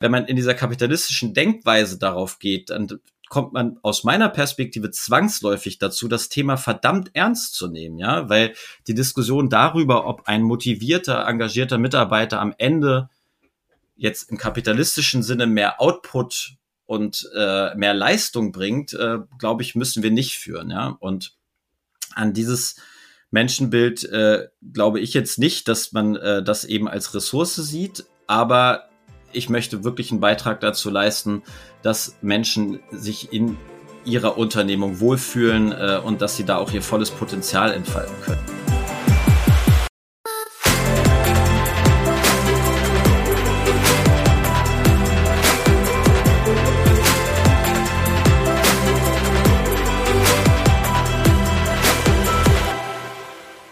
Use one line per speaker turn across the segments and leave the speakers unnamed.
wenn man in dieser kapitalistischen Denkweise darauf geht, dann kommt man aus meiner Perspektive zwangsläufig dazu, das Thema verdammt ernst zu nehmen, ja, weil die Diskussion darüber, ob ein motivierter, engagierter Mitarbeiter am Ende jetzt im kapitalistischen Sinne mehr Output und äh, mehr Leistung bringt, äh, glaube ich, müssen wir nicht führen, ja. Und an dieses Menschenbild äh, glaube ich jetzt nicht, dass man äh, das eben als Ressource sieht, aber ich möchte wirklich einen Beitrag dazu leisten, dass Menschen sich in ihrer Unternehmung wohlfühlen äh, und dass sie da auch ihr volles Potenzial entfalten können.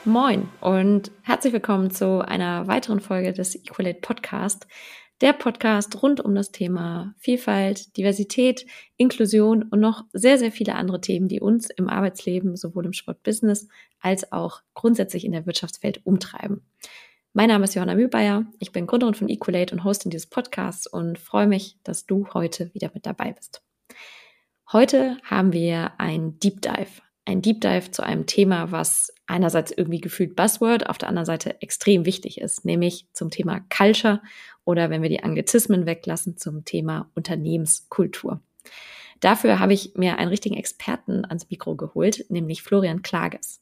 Moin und herzlich willkommen zu einer weiteren Folge des Equalate Podcast der Podcast rund um das Thema Vielfalt, Diversität, Inklusion und noch sehr, sehr viele andere Themen, die uns im Arbeitsleben, sowohl im Sportbusiness als auch grundsätzlich in der Wirtschaftswelt umtreiben. Mein Name ist Johanna Mühlbayer, ich bin Gründerin von Equalate und Hostin dieses Podcasts und freue mich, dass du heute wieder mit dabei bist. Heute haben wir ein Deep Dive, ein Deep Dive zu einem Thema, was einerseits irgendwie gefühlt Buzzword, auf der anderen Seite extrem wichtig ist, nämlich zum Thema Culture oder wenn wir die Anglizismen weglassen, zum Thema Unternehmenskultur. Dafür habe ich mir einen richtigen Experten ans Mikro geholt, nämlich Florian Klages.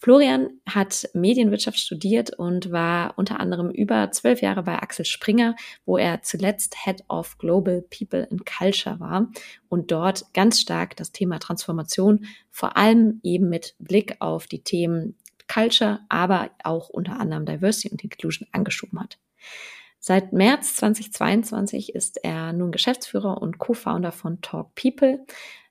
Florian hat Medienwirtschaft studiert und war unter anderem über zwölf Jahre bei Axel Springer, wo er zuletzt Head of Global People and Culture war und dort ganz stark das Thema Transformation, vor allem eben mit Blick auf die Themen Culture, aber auch unter anderem Diversity und Inclusion angeschoben hat. Seit März 2022 ist er nun Geschäftsführer und Co-Founder von Talk People,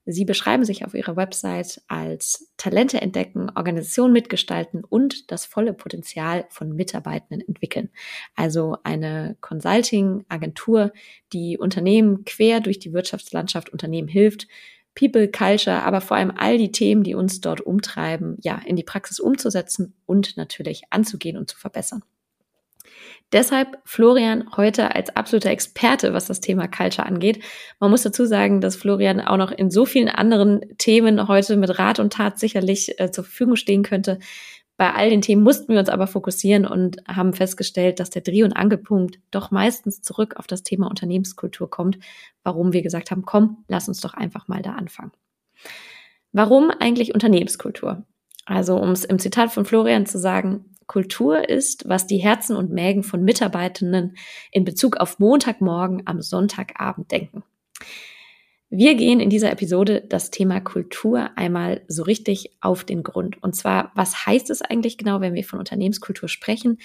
Sie beschreiben sich auf ihrer Website als Talente entdecken, Organisation mitgestalten und das volle Potenzial von Mitarbeitenden entwickeln. Also eine Consulting-Agentur, die Unternehmen quer durch die Wirtschaftslandschaft Unternehmen hilft, People, Culture, aber vor allem all die Themen, die uns dort umtreiben, ja, in die Praxis umzusetzen und natürlich anzugehen und zu verbessern. Deshalb Florian heute als absoluter Experte, was das Thema Culture angeht. Man muss dazu sagen, dass Florian auch noch in so vielen anderen Themen heute mit Rat und Tat sicherlich äh, zur Verfügung stehen könnte. Bei all den Themen mussten wir uns aber fokussieren und haben festgestellt, dass der Dreh- und Angelpunkt doch meistens zurück auf das Thema Unternehmenskultur kommt, warum wir gesagt haben, komm, lass uns doch einfach mal da anfangen. Warum eigentlich Unternehmenskultur? Also um es im Zitat von Florian zu sagen, Kultur ist, was die Herzen und Mägen von Mitarbeitenden in Bezug auf Montagmorgen am Sonntagabend denken. Wir gehen in dieser Episode das Thema Kultur einmal so richtig auf den Grund. Und zwar, was heißt es eigentlich genau, wenn wir von Unternehmenskultur sprechen?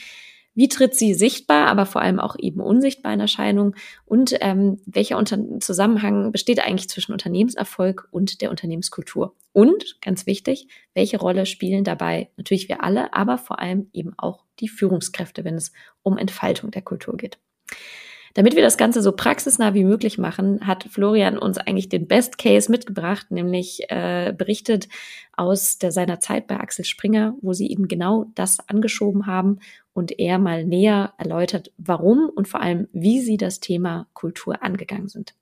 Wie tritt sie sichtbar, aber vor allem auch eben unsichtbar in Erscheinung? Und ähm, welcher Unter Zusammenhang besteht eigentlich zwischen Unternehmenserfolg und der Unternehmenskultur? Und, ganz wichtig, welche Rolle spielen dabei natürlich wir alle, aber vor allem eben auch die Führungskräfte, wenn es um Entfaltung der Kultur geht? Damit wir das Ganze so praxisnah wie möglich machen, hat Florian uns eigentlich den Best Case mitgebracht, nämlich äh, berichtet aus der, seiner Zeit bei Axel Springer, wo sie eben genau das angeschoben haben und er mal näher erläutert, warum und vor allem, wie sie das Thema Kultur angegangen sind.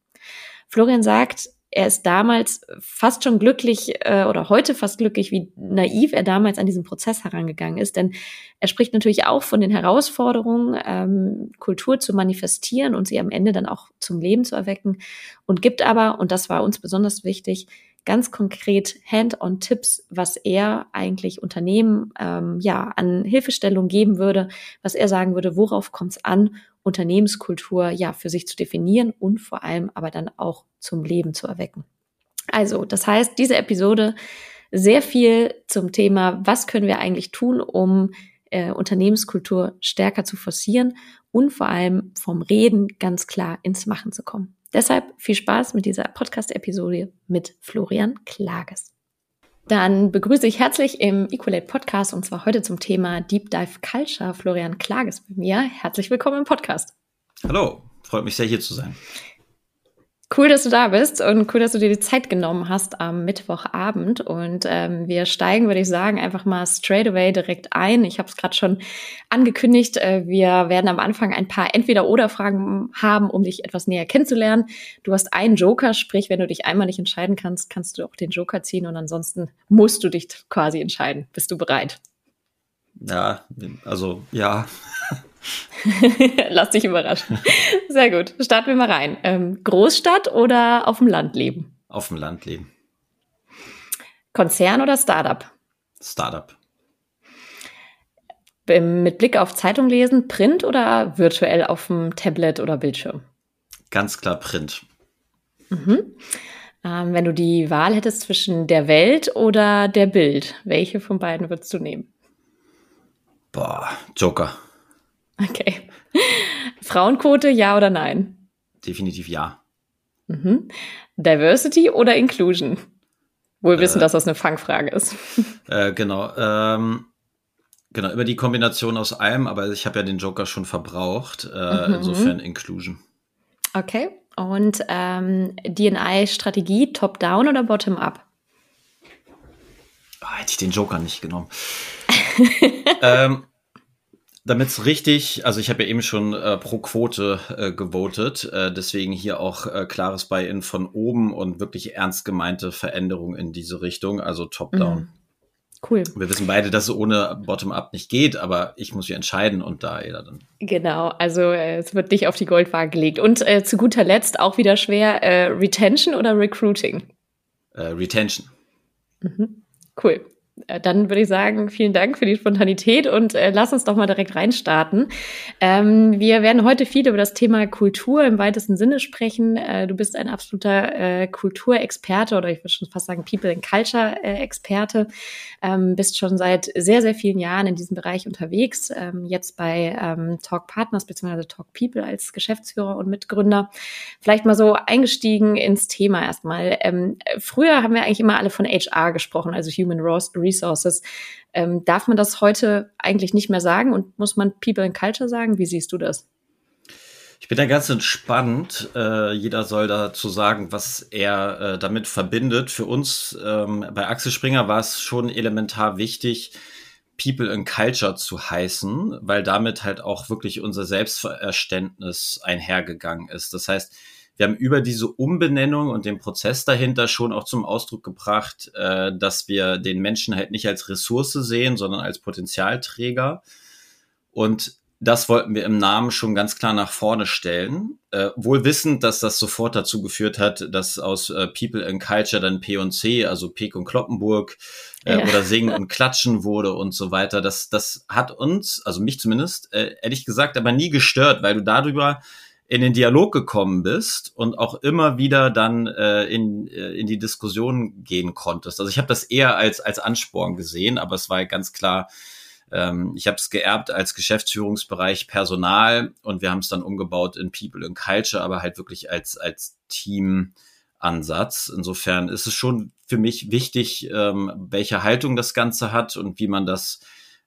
Florian sagt, er ist damals fast schon glücklich äh, oder heute fast glücklich, wie naiv er damals an diesen Prozess herangegangen ist. Denn er spricht natürlich auch von den Herausforderungen, ähm, Kultur zu manifestieren und sie am Ende dann auch zum Leben zu erwecken und gibt aber, und das war uns besonders wichtig, ganz konkret Hand-on-Tipps, was er eigentlich Unternehmen ähm, ja an Hilfestellung geben würde, was er sagen würde, worauf kommt es an, Unternehmenskultur ja für sich zu definieren und vor allem aber dann auch zum Leben zu erwecken. Also, das heißt, diese Episode sehr viel zum Thema, was können wir eigentlich tun, um äh, Unternehmenskultur stärker zu forcieren und vor allem vom Reden ganz klar ins Machen zu kommen. Deshalb viel Spaß mit dieser Podcast-Episode mit Florian Klages. Dann begrüße ich herzlich im Equalate Podcast und zwar heute zum Thema Deep Dive Culture Florian Klages bei mir. Herzlich willkommen im Podcast.
Hallo, freut mich sehr hier zu sein.
Cool, dass du da bist und cool, dass du dir die Zeit genommen hast am Mittwochabend. Und ähm, wir steigen, würde ich sagen, einfach mal straight away direkt ein. Ich habe es gerade schon angekündigt. Äh, wir werden am Anfang ein paar Entweder-Oder-Fragen haben, um dich etwas näher kennenzulernen. Du hast einen Joker, sprich, wenn du dich einmal nicht entscheiden kannst, kannst du auch den Joker ziehen und ansonsten musst du dich quasi entscheiden. Bist du bereit?
Ja, also ja.
Lass dich überraschen. Sehr gut. Starten wir mal rein. Ähm, Großstadt oder auf dem Land leben?
Auf dem Land leben.
Konzern oder Startup?
Startup.
Mit Blick auf Zeitung lesen, Print oder virtuell auf dem Tablet oder Bildschirm?
Ganz klar Print.
Mhm. Ähm, wenn du die Wahl hättest zwischen der Welt oder der Bild, welche von beiden würdest du nehmen?
Boah, Joker.
Okay. Frauenquote, ja oder nein?
Definitiv ja.
Mhm. Diversity oder Inclusion? Wohl wissen, äh, dass das eine Fangfrage ist.
Äh, genau. Ähm, genau, über die Kombination aus allem, aber ich habe ja den Joker schon verbraucht. Äh, mhm. Insofern Inclusion.
Okay. Und ähm, DNI-Strategie top-down oder bottom-up?
Oh, hätte ich den Joker nicht genommen. ähm, damit es richtig, also ich habe ja eben schon äh, pro Quote äh, gewotet, äh, deswegen hier auch äh, klares Buy-in von oben und wirklich ernst gemeinte Veränderung in diese Richtung, also top-down. Mhm.
Cool.
Wir wissen beide, dass es ohne Bottom-up nicht geht, aber ich muss mich entscheiden und da jeder dann.
Genau, also äh, es wird nicht auf die Goldwaage gelegt. Und äh, zu guter Letzt auch wieder schwer, äh, Retention oder Recruiting?
Äh, Retention.
Mhm. Cool. Äh, dann würde ich sagen, vielen Dank für die Spontanität und äh, lass uns doch mal direkt reinstarten. Ähm, wir werden heute viel über das Thema Kultur im weitesten Sinne sprechen. Äh, du bist ein absoluter äh, Kulturexperte oder ich würde schon fast sagen People and Culture äh, Experte. Ähm, bist schon seit sehr, sehr vielen Jahren in diesem Bereich unterwegs. Ähm, jetzt bei ähm, Talk Partners bzw. Talk People als Geschäftsführer und Mitgründer. Vielleicht mal so eingestiegen ins Thema erstmal. Ähm, früher haben wir eigentlich immer alle von HR gesprochen, also Human Resources Resources. Ähm, darf man das heute eigentlich nicht mehr sagen und muss man People and Culture sagen? Wie siehst du das?
Ich bin da ganz entspannt. Äh, jeder soll dazu sagen, was er äh, damit verbindet. Für uns ähm, bei Axel Springer war es schon elementar wichtig, People and Culture zu heißen, weil damit halt auch wirklich unser Selbstverständnis einhergegangen ist. Das heißt, wir haben über diese Umbenennung und den Prozess dahinter schon auch zum Ausdruck gebracht, äh, dass wir den Menschen halt nicht als Ressource sehen, sondern als Potenzialträger. Und das wollten wir im Namen schon ganz klar nach vorne stellen. Äh, wohl wissend, dass das sofort dazu geführt hat, dass aus äh, People and Culture dann P und C, also Peek und Kloppenburg äh, ja. oder Singen und Klatschen wurde und so weiter. Das, das hat uns, also mich zumindest, äh, ehrlich gesagt, aber nie gestört, weil du darüber in den Dialog gekommen bist und auch immer wieder dann äh, in, äh, in die Diskussion gehen konntest. Also ich habe das eher als, als Ansporn gesehen, aber es war ganz klar, ähm, ich habe es geerbt als Geschäftsführungsbereich Personal und wir haben es dann umgebaut in People and Culture, aber halt wirklich als, als Team-Ansatz. Insofern ist es schon für mich wichtig, ähm, welche Haltung das Ganze hat und wie man das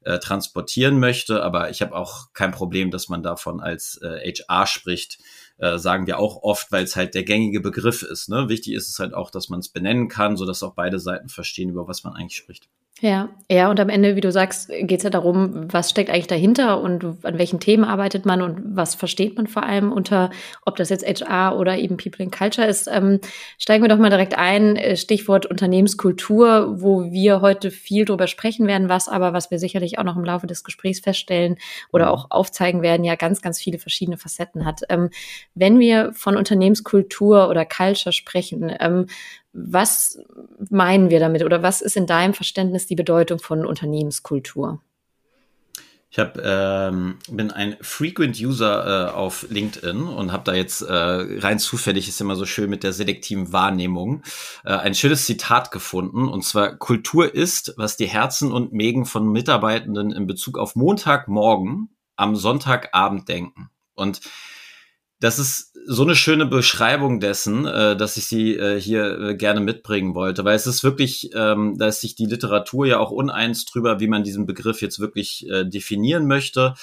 äh, transportieren möchte. Aber ich habe auch kein Problem, dass man davon als äh, HR spricht. Äh, sagen wir auch oft, weil es halt der gängige Begriff ist. Ne? Wichtig ist es halt auch, dass man es benennen kann, so dass auch beide Seiten verstehen, über was man eigentlich spricht.
Ja, ja, und am Ende, wie du sagst, geht es ja darum, was steckt eigentlich dahinter und an welchen Themen arbeitet man und was versteht man vor allem unter, ob das jetzt HR oder eben People in Culture ist. Ähm, steigen wir doch mal direkt ein, äh, Stichwort Unternehmenskultur, wo wir heute viel drüber sprechen werden, was aber, was wir sicherlich auch noch im Laufe des Gesprächs feststellen oder mhm. auch aufzeigen werden, ja ganz, ganz viele verschiedene Facetten hat. Ähm, wenn wir von Unternehmenskultur oder Culture sprechen, ähm, was meinen wir damit oder was ist in deinem Verständnis die Bedeutung von Unternehmenskultur?
Ich hab, ähm, bin ein Frequent User äh, auf LinkedIn und habe da jetzt äh, rein zufällig ist immer so schön mit der selektiven Wahrnehmung äh, ein schönes Zitat gefunden und zwar Kultur ist, was die Herzen und Mägen von Mitarbeitenden in Bezug auf Montagmorgen am Sonntagabend denken. Und das ist so eine schöne Beschreibung dessen, äh, dass ich sie äh, hier äh, gerne mitbringen wollte, weil es ist wirklich, ähm, da ist sich die Literatur ja auch uneins drüber, wie man diesen Begriff jetzt wirklich äh, definieren möchte.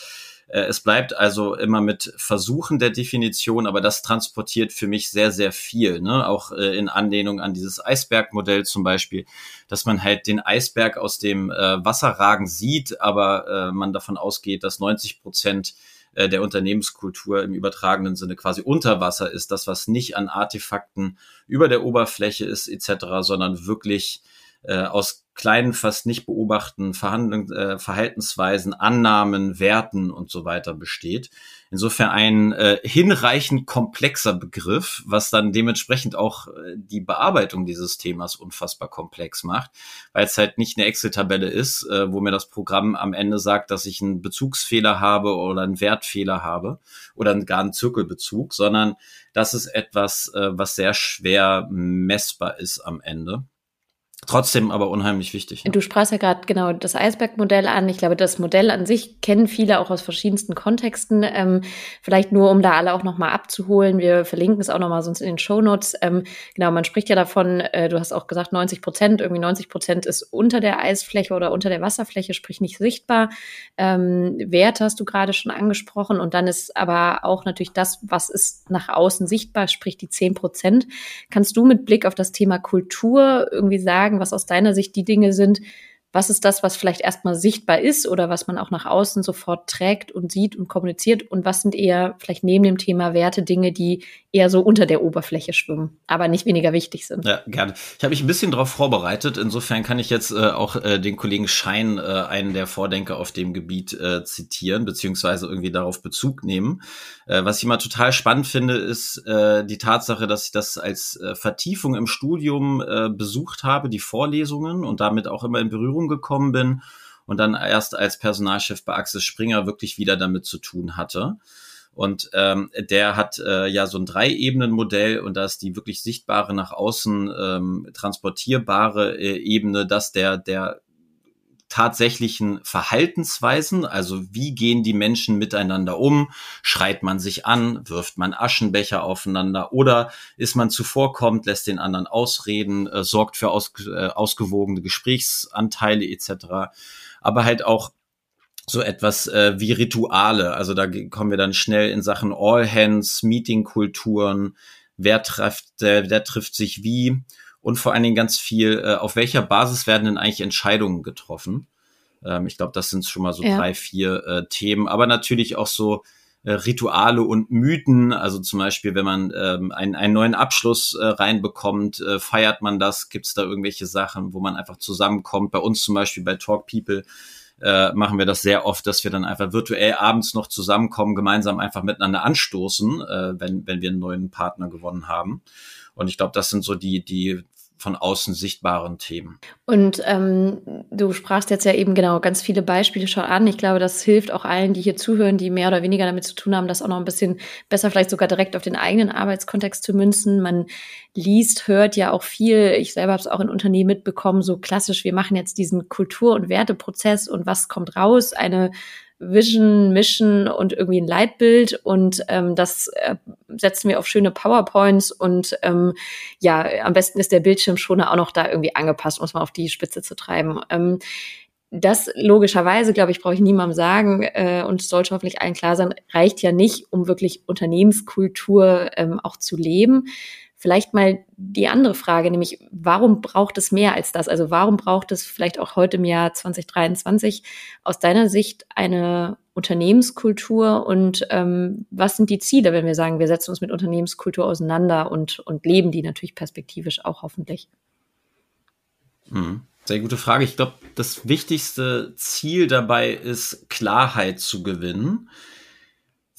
Äh, es bleibt also immer mit Versuchen der Definition, aber das transportiert für mich sehr, sehr viel. Ne? Auch äh, in Anlehnung an dieses Eisbergmodell zum Beispiel, dass man halt den Eisberg aus dem äh, Wasserragen sieht, aber äh, man davon ausgeht, dass 90 Prozent äh, der Unternehmenskultur im übertragenen Sinne quasi unter Wasser ist, das, was nicht an Artefakten über der Oberfläche ist, etc., sondern wirklich äh, aus kleinen, fast nicht beobachten Verhandlung, äh, Verhaltensweisen, Annahmen, Werten und so weiter besteht. Insofern ein äh, hinreichend komplexer Begriff, was dann dementsprechend auch äh, die Bearbeitung dieses Themas unfassbar komplex macht, weil es halt nicht eine Excel-Tabelle ist, äh, wo mir das Programm am Ende sagt, dass ich einen Bezugsfehler habe oder einen Wertfehler habe oder gar einen Zirkelbezug, sondern das ist etwas, äh, was sehr schwer messbar ist am Ende. Trotzdem aber unheimlich wichtig.
Ne? Du sprachst ja gerade genau das Eisbergmodell an. Ich glaube, das Modell an sich kennen viele auch aus verschiedensten Kontexten. Ähm, vielleicht nur, um da alle auch nochmal abzuholen. Wir verlinken es auch nochmal sonst in den Show Notes. Ähm, genau, man spricht ja davon, äh, du hast auch gesagt, 90 Prozent, irgendwie 90 Prozent ist unter der Eisfläche oder unter der Wasserfläche, sprich nicht sichtbar. Ähm, Wert hast du gerade schon angesprochen. Und dann ist aber auch natürlich das, was ist nach außen sichtbar, sprich die 10 Prozent. Kannst du mit Blick auf das Thema Kultur irgendwie sagen, sagen, was aus deiner Sicht die Dinge sind, was ist das, was vielleicht erstmal sichtbar ist oder was man auch nach außen sofort trägt und sieht und kommuniziert und was sind eher vielleicht neben dem Thema Werte Dinge, die eher so unter der Oberfläche schwimmen, aber nicht weniger wichtig sind.
Ja, gerne. Ich habe mich ein bisschen darauf vorbereitet. Insofern kann ich jetzt äh, auch äh, den Kollegen Schein, äh, einen der Vordenker auf dem Gebiet, äh, zitieren, beziehungsweise irgendwie darauf Bezug nehmen. Äh, was ich immer total spannend finde, ist äh, die Tatsache, dass ich das als äh, Vertiefung im Studium äh, besucht habe, die Vorlesungen und damit auch immer in Berührung gekommen bin und dann erst als Personalchef bei Axel Springer wirklich wieder damit zu tun hatte. Und ähm, der hat äh, ja so ein Drei-Ebenen-Modell und da ist die wirklich sichtbare nach außen ähm, transportierbare äh, Ebene, dass der der tatsächlichen Verhaltensweisen, also wie gehen die Menschen miteinander um, schreit man sich an, wirft man Aschenbecher aufeinander? Oder ist man zuvorkommt, lässt den anderen ausreden, äh, sorgt für aus, äh, ausgewogene Gesprächsanteile etc. Aber halt auch so etwas äh, wie Rituale. Also da kommen wir dann schnell in Sachen All Hands, Meetingkulturen, wer trifft, äh, wer trifft sich wie und vor allen Dingen ganz viel, äh, auf welcher Basis werden denn eigentlich Entscheidungen getroffen? Ähm, ich glaube, das sind schon mal so ja. drei, vier äh, Themen, aber natürlich auch so äh, Rituale und Mythen. Also zum Beispiel, wenn man ähm, einen, einen neuen Abschluss äh, reinbekommt, äh, feiert man das? Gibt es da irgendwelche Sachen, wo man einfach zusammenkommt? Bei uns zum Beispiel bei Talk People äh, machen wir das sehr oft, dass wir dann einfach virtuell abends noch zusammenkommen, gemeinsam einfach miteinander anstoßen, äh, wenn, wenn wir einen neuen Partner gewonnen haben. Und ich glaube, das sind so die, die von außen sichtbaren Themen.
Und ähm, du sprachst jetzt ja eben genau ganz viele Beispiele schon an. Ich glaube, das hilft auch allen, die hier zuhören, die mehr oder weniger damit zu tun haben, das auch noch ein bisschen besser vielleicht sogar direkt auf den eigenen Arbeitskontext zu münzen. Man liest, hört ja auch viel. Ich selber habe es auch in Unternehmen mitbekommen, so klassisch, wir machen jetzt diesen Kultur- und Werteprozess und was kommt raus? Eine Vision, Mission und irgendwie ein Leitbild und ähm, das äh, setzen wir auf schöne PowerPoints und ähm, ja, am besten ist der Bildschirmschoner auch noch da irgendwie angepasst, um es mal auf die Spitze zu treiben. Ähm, das logischerweise, glaube ich, brauche ich niemandem sagen äh, und sollte hoffentlich allen klar sein, reicht ja nicht, um wirklich Unternehmenskultur ähm, auch zu leben. Vielleicht mal die andere Frage, nämlich warum braucht es mehr als das? Also warum braucht es vielleicht auch heute im Jahr 2023 aus deiner Sicht eine Unternehmenskultur und ähm, was sind die Ziele, wenn wir sagen, wir setzen uns mit Unternehmenskultur auseinander und, und leben die natürlich perspektivisch auch hoffentlich?
Mhm. Sehr gute Frage. Ich glaube, das wichtigste Ziel dabei ist, Klarheit zu gewinnen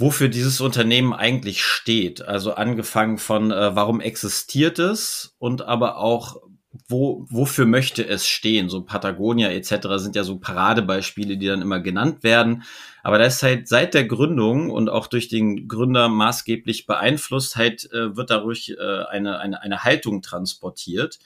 wofür dieses Unternehmen eigentlich steht. Also angefangen von, äh, warum existiert es und aber auch, wo, wofür möchte es stehen? So Patagonia etc. sind ja so Paradebeispiele, die dann immer genannt werden. Aber das ist halt seit der Gründung und auch durch den Gründer maßgeblich beeinflusst, halt äh, wird dadurch äh, eine, eine, eine Haltung transportiert,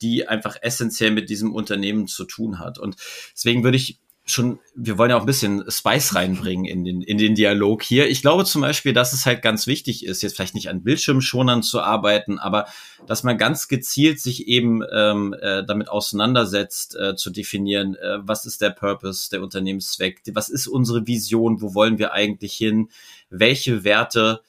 die einfach essentiell mit diesem Unternehmen zu tun hat. Und deswegen würde ich schon, wir wollen ja auch ein bisschen Spice reinbringen in den, in den Dialog hier. Ich glaube zum Beispiel, dass es halt ganz wichtig ist, jetzt vielleicht nicht an Bildschirmschonern zu arbeiten, aber dass man ganz gezielt sich eben ähm, äh, damit auseinandersetzt, äh, zu definieren, äh, was ist der Purpose, der Unternehmenszweck, was ist unsere Vision, wo wollen wir eigentlich hin, welche Werte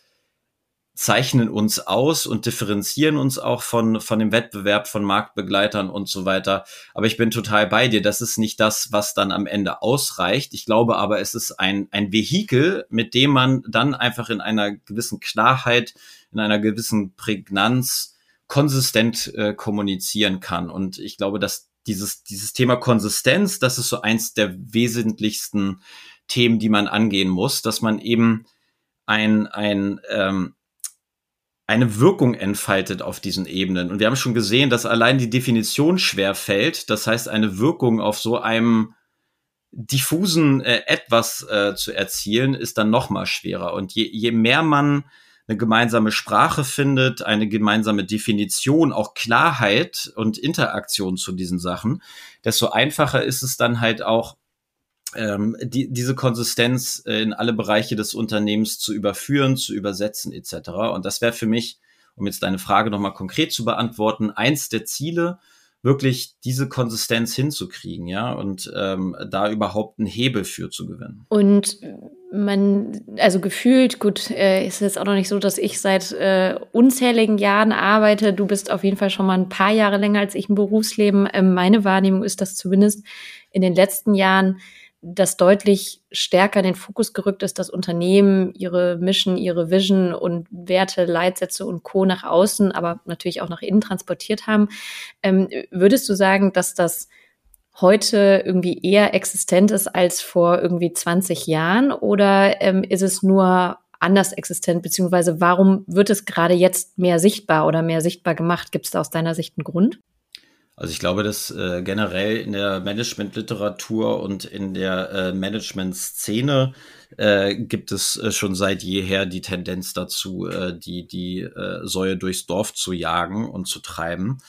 zeichnen uns aus und differenzieren uns auch von, von dem Wettbewerb von Marktbegleitern und so weiter. Aber ich bin total bei dir. Das ist nicht das, was dann am Ende ausreicht. Ich glaube aber, es ist ein, ein Vehikel, mit dem man dann einfach in einer gewissen Klarheit, in einer gewissen Prägnanz konsistent äh, kommunizieren kann. Und ich glaube, dass dieses, dieses Thema Konsistenz, das ist so eins der wesentlichsten Themen, die man angehen muss, dass man eben ein, ein ähm, eine Wirkung entfaltet auf diesen Ebenen. Und wir haben schon gesehen, dass allein die Definition schwer fällt. Das heißt, eine Wirkung auf so einem diffusen äh, etwas äh, zu erzielen, ist dann noch mal schwerer. Und je, je mehr man eine gemeinsame Sprache findet, eine gemeinsame Definition, auch Klarheit und Interaktion zu diesen Sachen, desto einfacher ist es dann halt auch, ähm, die, diese Konsistenz äh, in alle Bereiche des Unternehmens zu überführen, zu übersetzen etc. Und das wäre für mich, um jetzt deine Frage nochmal konkret zu beantworten, eins der Ziele, wirklich diese Konsistenz hinzukriegen, ja, und ähm, da überhaupt einen Hebel für zu gewinnen.
Und man, also gefühlt, gut, äh, ist jetzt auch noch nicht so, dass ich seit äh, unzähligen Jahren arbeite. Du bist auf jeden Fall schon mal ein paar Jahre länger als ich im Berufsleben. Ähm, meine Wahrnehmung ist, dass zumindest in den letzten Jahren dass deutlich stärker in den Fokus gerückt ist, dass Unternehmen ihre Mission, ihre Vision und Werte, Leitsätze und Co. nach außen, aber natürlich auch nach innen transportiert haben. Ähm, würdest du sagen, dass das heute irgendwie eher existent ist als vor irgendwie 20 Jahren oder ähm, ist es nur anders existent, beziehungsweise warum wird es gerade jetzt mehr sichtbar oder mehr sichtbar gemacht? Gibt es da aus deiner Sicht einen Grund?
Also ich glaube, dass äh, generell in der Managementliteratur und in der äh, Management-Szene äh, gibt es äh, schon seit jeher die Tendenz dazu, äh, die, die äh, Säue durchs Dorf zu jagen und zu treiben.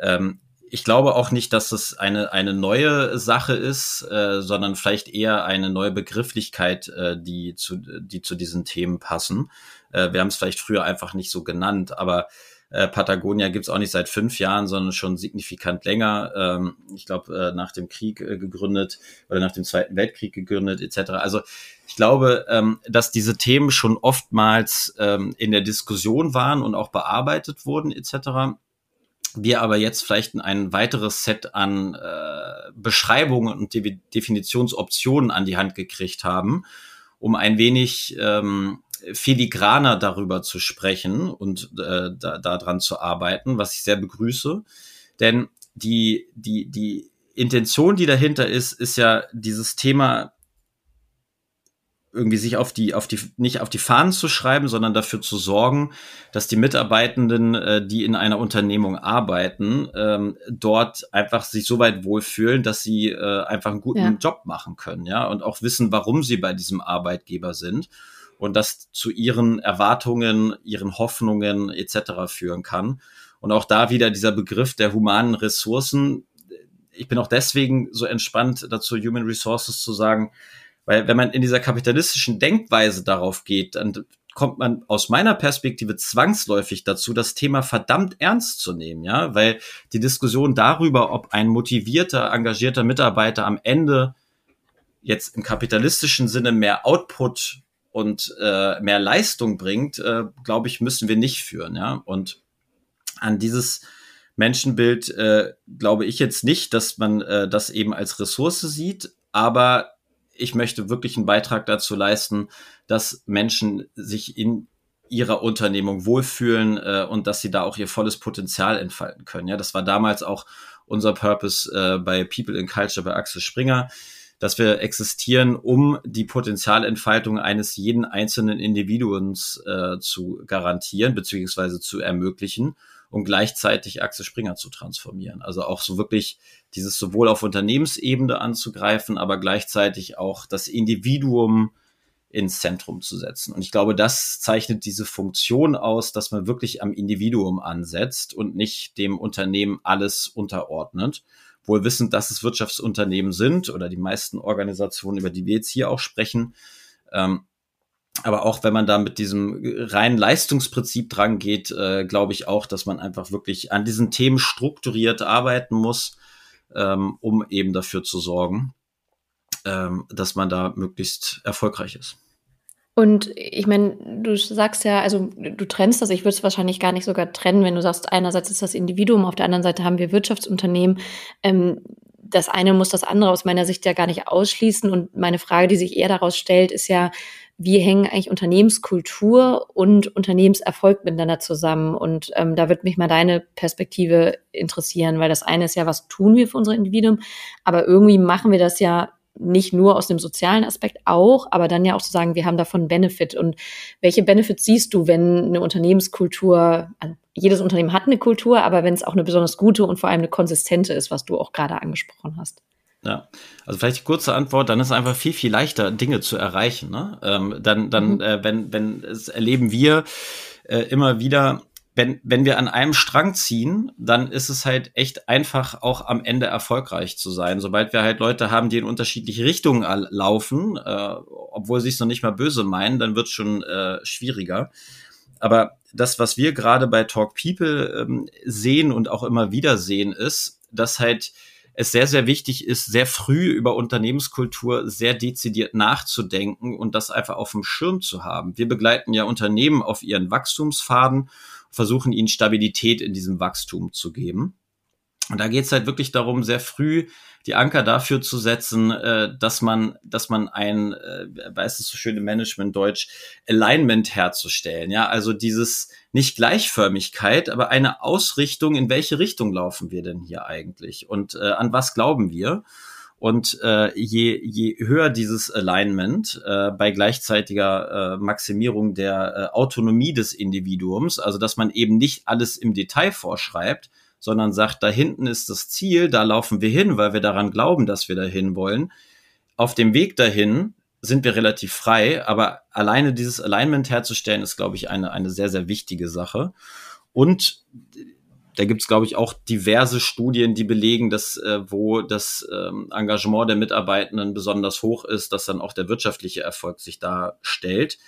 Ähm, ich glaube auch nicht, dass es eine, eine neue Sache ist, äh, sondern vielleicht eher eine neue Begrifflichkeit, äh, die, zu, die zu diesen Themen passen. Äh, wir haben es vielleicht früher einfach nicht so genannt, aber äh, Patagonia gibt's auch nicht seit fünf Jahren, sondern schon signifikant länger. Ähm, ich glaube, äh, nach dem Krieg äh, gegründet oder nach dem Zweiten Weltkrieg gegründet etc. Also ich glaube, ähm, dass diese Themen schon oftmals ähm, in der Diskussion waren und auch bearbeitet wurden etc. Wir aber jetzt vielleicht ein weiteres Set an äh, Beschreibungen und De Definitionsoptionen an die Hand gekriegt haben, um ein wenig ähm, filigraner darüber zu sprechen und äh, da, daran zu arbeiten, was ich sehr begrüße. Denn die, die, die Intention, die dahinter ist, ist ja dieses Thema irgendwie sich auf die, auf die, nicht auf die Fahnen zu schreiben, sondern dafür zu sorgen, dass die Mitarbeitenden, äh, die in einer Unternehmung arbeiten, ähm, dort einfach sich so weit wohlfühlen, dass sie äh, einfach einen guten ja. Job machen können, ja, und auch wissen, warum sie bei diesem Arbeitgeber sind und das zu ihren Erwartungen, ihren Hoffnungen etc. führen kann. Und auch da wieder dieser Begriff der humanen Ressourcen. Ich bin auch deswegen so entspannt dazu, Human Resources zu sagen, weil wenn man in dieser kapitalistischen Denkweise darauf geht, dann kommt man aus meiner Perspektive zwangsläufig dazu, das Thema verdammt ernst zu nehmen, ja, weil die Diskussion darüber, ob ein motivierter, engagierter Mitarbeiter am Ende jetzt im kapitalistischen Sinne mehr Output und äh, mehr Leistung bringt, äh, glaube ich, müssen wir nicht führen. Ja? Und an dieses Menschenbild äh, glaube ich jetzt nicht, dass man äh, das eben als Ressource sieht, aber ich möchte wirklich einen Beitrag dazu leisten, dass Menschen sich in ihrer Unternehmung wohlfühlen äh, und dass sie da auch ihr volles Potenzial entfalten können. Ja, das war damals auch unser Purpose äh, bei People in Culture bei Axel Springer dass wir existieren, um die Potenzialentfaltung eines jeden einzelnen Individuums äh, zu garantieren beziehungsweise zu ermöglichen und gleichzeitig Axel Springer zu transformieren. Also auch so wirklich dieses sowohl auf Unternehmensebene anzugreifen, aber gleichzeitig auch das Individuum ins Zentrum zu setzen. Und ich glaube, das zeichnet diese Funktion aus, dass man wirklich am Individuum ansetzt und nicht dem Unternehmen alles unterordnet wohl wissend, dass es Wirtschaftsunternehmen sind oder die meisten Organisationen, über die wir jetzt hier auch sprechen. Ähm, aber auch wenn man da mit diesem reinen Leistungsprinzip dran geht, äh, glaube ich auch, dass man einfach wirklich an diesen Themen strukturiert arbeiten muss, ähm, um eben dafür zu sorgen, ähm, dass man da möglichst erfolgreich ist.
Und ich meine, du sagst ja, also du trennst das, ich würde es wahrscheinlich gar nicht sogar trennen, wenn du sagst, einerseits ist das Individuum, auf der anderen Seite haben wir Wirtschaftsunternehmen. Ähm, das eine muss das andere aus meiner Sicht ja gar nicht ausschließen. Und meine Frage, die sich eher daraus stellt, ist ja, wie hängen eigentlich Unternehmenskultur und Unternehmenserfolg miteinander zusammen? Und ähm, da würde mich mal deine Perspektive interessieren, weil das eine ist ja, was tun wir für unser Individuum, aber irgendwie machen wir das ja nicht nur aus dem sozialen Aspekt auch, aber dann ja auch zu sagen, wir haben davon Benefit. Und welche Benefits siehst du, wenn eine Unternehmenskultur, also jedes Unternehmen hat eine Kultur, aber wenn es auch eine besonders gute und vor allem eine konsistente ist, was du auch gerade angesprochen hast?
Ja, also vielleicht die kurze Antwort, dann ist es einfach viel, viel leichter, Dinge zu erreichen. Ne? Ähm, dann, dann, mhm. äh, wenn, wenn es erleben wir äh, immer wieder, wenn, wenn wir an einem Strang ziehen, dann ist es halt echt einfach, auch am Ende erfolgreich zu sein. Sobald wir halt Leute haben, die in unterschiedliche Richtungen laufen, äh, obwohl sie es noch nicht mal böse meinen, dann wird es schon äh, schwieriger. Aber das, was wir gerade bei Talk People ähm, sehen und auch immer wieder sehen, ist, dass halt es sehr, sehr wichtig ist, sehr früh über Unternehmenskultur sehr dezidiert nachzudenken und das einfach auf dem Schirm zu haben. Wir begleiten ja Unternehmen auf ihren Wachstumsfaden versuchen ihnen Stabilität in diesem Wachstum zu geben. Und da geht es halt wirklich darum, sehr früh die Anker dafür zu setzen, äh, dass man, dass man ein, äh, weiß es so schön im Management Deutsch, Alignment herzustellen. Ja, also dieses nicht Gleichförmigkeit, aber eine Ausrichtung, in welche Richtung laufen wir denn hier eigentlich und äh, an was glauben wir? Und äh, je, je höher dieses Alignment äh, bei gleichzeitiger äh, Maximierung der äh, Autonomie des Individuums, also dass man eben nicht alles im Detail vorschreibt, sondern sagt, da hinten ist das Ziel, da laufen wir hin, weil wir daran glauben, dass wir dahin wollen. Auf dem Weg dahin sind wir relativ frei, aber alleine dieses Alignment herzustellen, ist, glaube ich, eine, eine sehr, sehr wichtige Sache. Und da gibt es, glaube ich, auch diverse Studien, die belegen, dass äh, wo das ähm, Engagement der Mitarbeitenden besonders hoch ist, dass dann auch der wirtschaftliche Erfolg sich darstellt.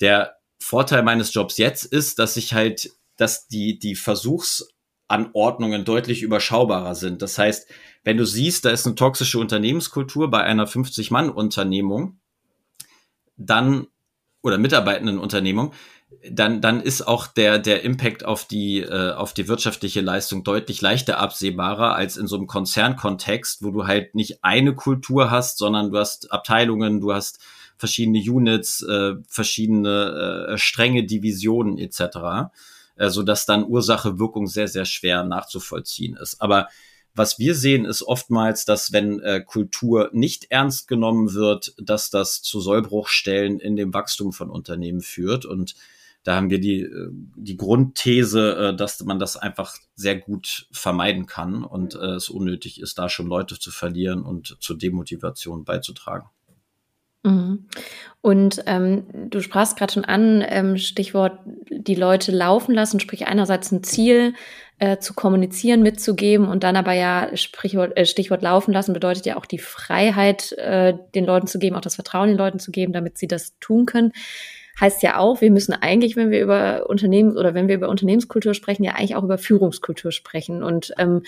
Der Vorteil meines Jobs jetzt ist, dass ich halt, dass die, die Versuchsanordnungen deutlich überschaubarer sind. Das heißt, wenn du siehst, da ist eine toxische Unternehmenskultur bei einer 50-Mann-Unternehmung, dann oder Mitarbeitendenunternehmung, dann, dann ist auch der, der Impact auf die, äh, auf die wirtschaftliche Leistung deutlich leichter absehbarer als in so einem Konzernkontext, wo du halt nicht eine Kultur hast, sondern du hast Abteilungen, du hast verschiedene Units, äh, verschiedene äh, strenge Divisionen etc., äh, so dass dann Ursache Wirkung sehr sehr schwer nachzuvollziehen ist. Aber was wir sehen, ist oftmals, dass wenn äh, Kultur nicht ernst genommen wird, dass das zu Sollbruchstellen in dem Wachstum von Unternehmen führt und da haben wir die, äh, die Grundthese, äh, dass man das einfach sehr gut vermeiden kann und äh, es unnötig ist, da schon Leute zu verlieren und zur Demotivation beizutragen.
Mhm. Und ähm, du sprachst gerade schon an, ähm, Stichwort die Leute laufen lassen, sprich einerseits ein Ziel äh, zu kommunizieren, mitzugeben und dann aber ja Sprichwort, äh, Stichwort laufen lassen bedeutet ja auch die Freiheit, äh, den Leuten zu geben, auch das Vertrauen den Leuten zu geben, damit sie das tun können heißt ja auch, wir müssen eigentlich, wenn wir über Unternehmen oder wenn wir über Unternehmenskultur sprechen, ja eigentlich auch über Führungskultur sprechen. Und ähm,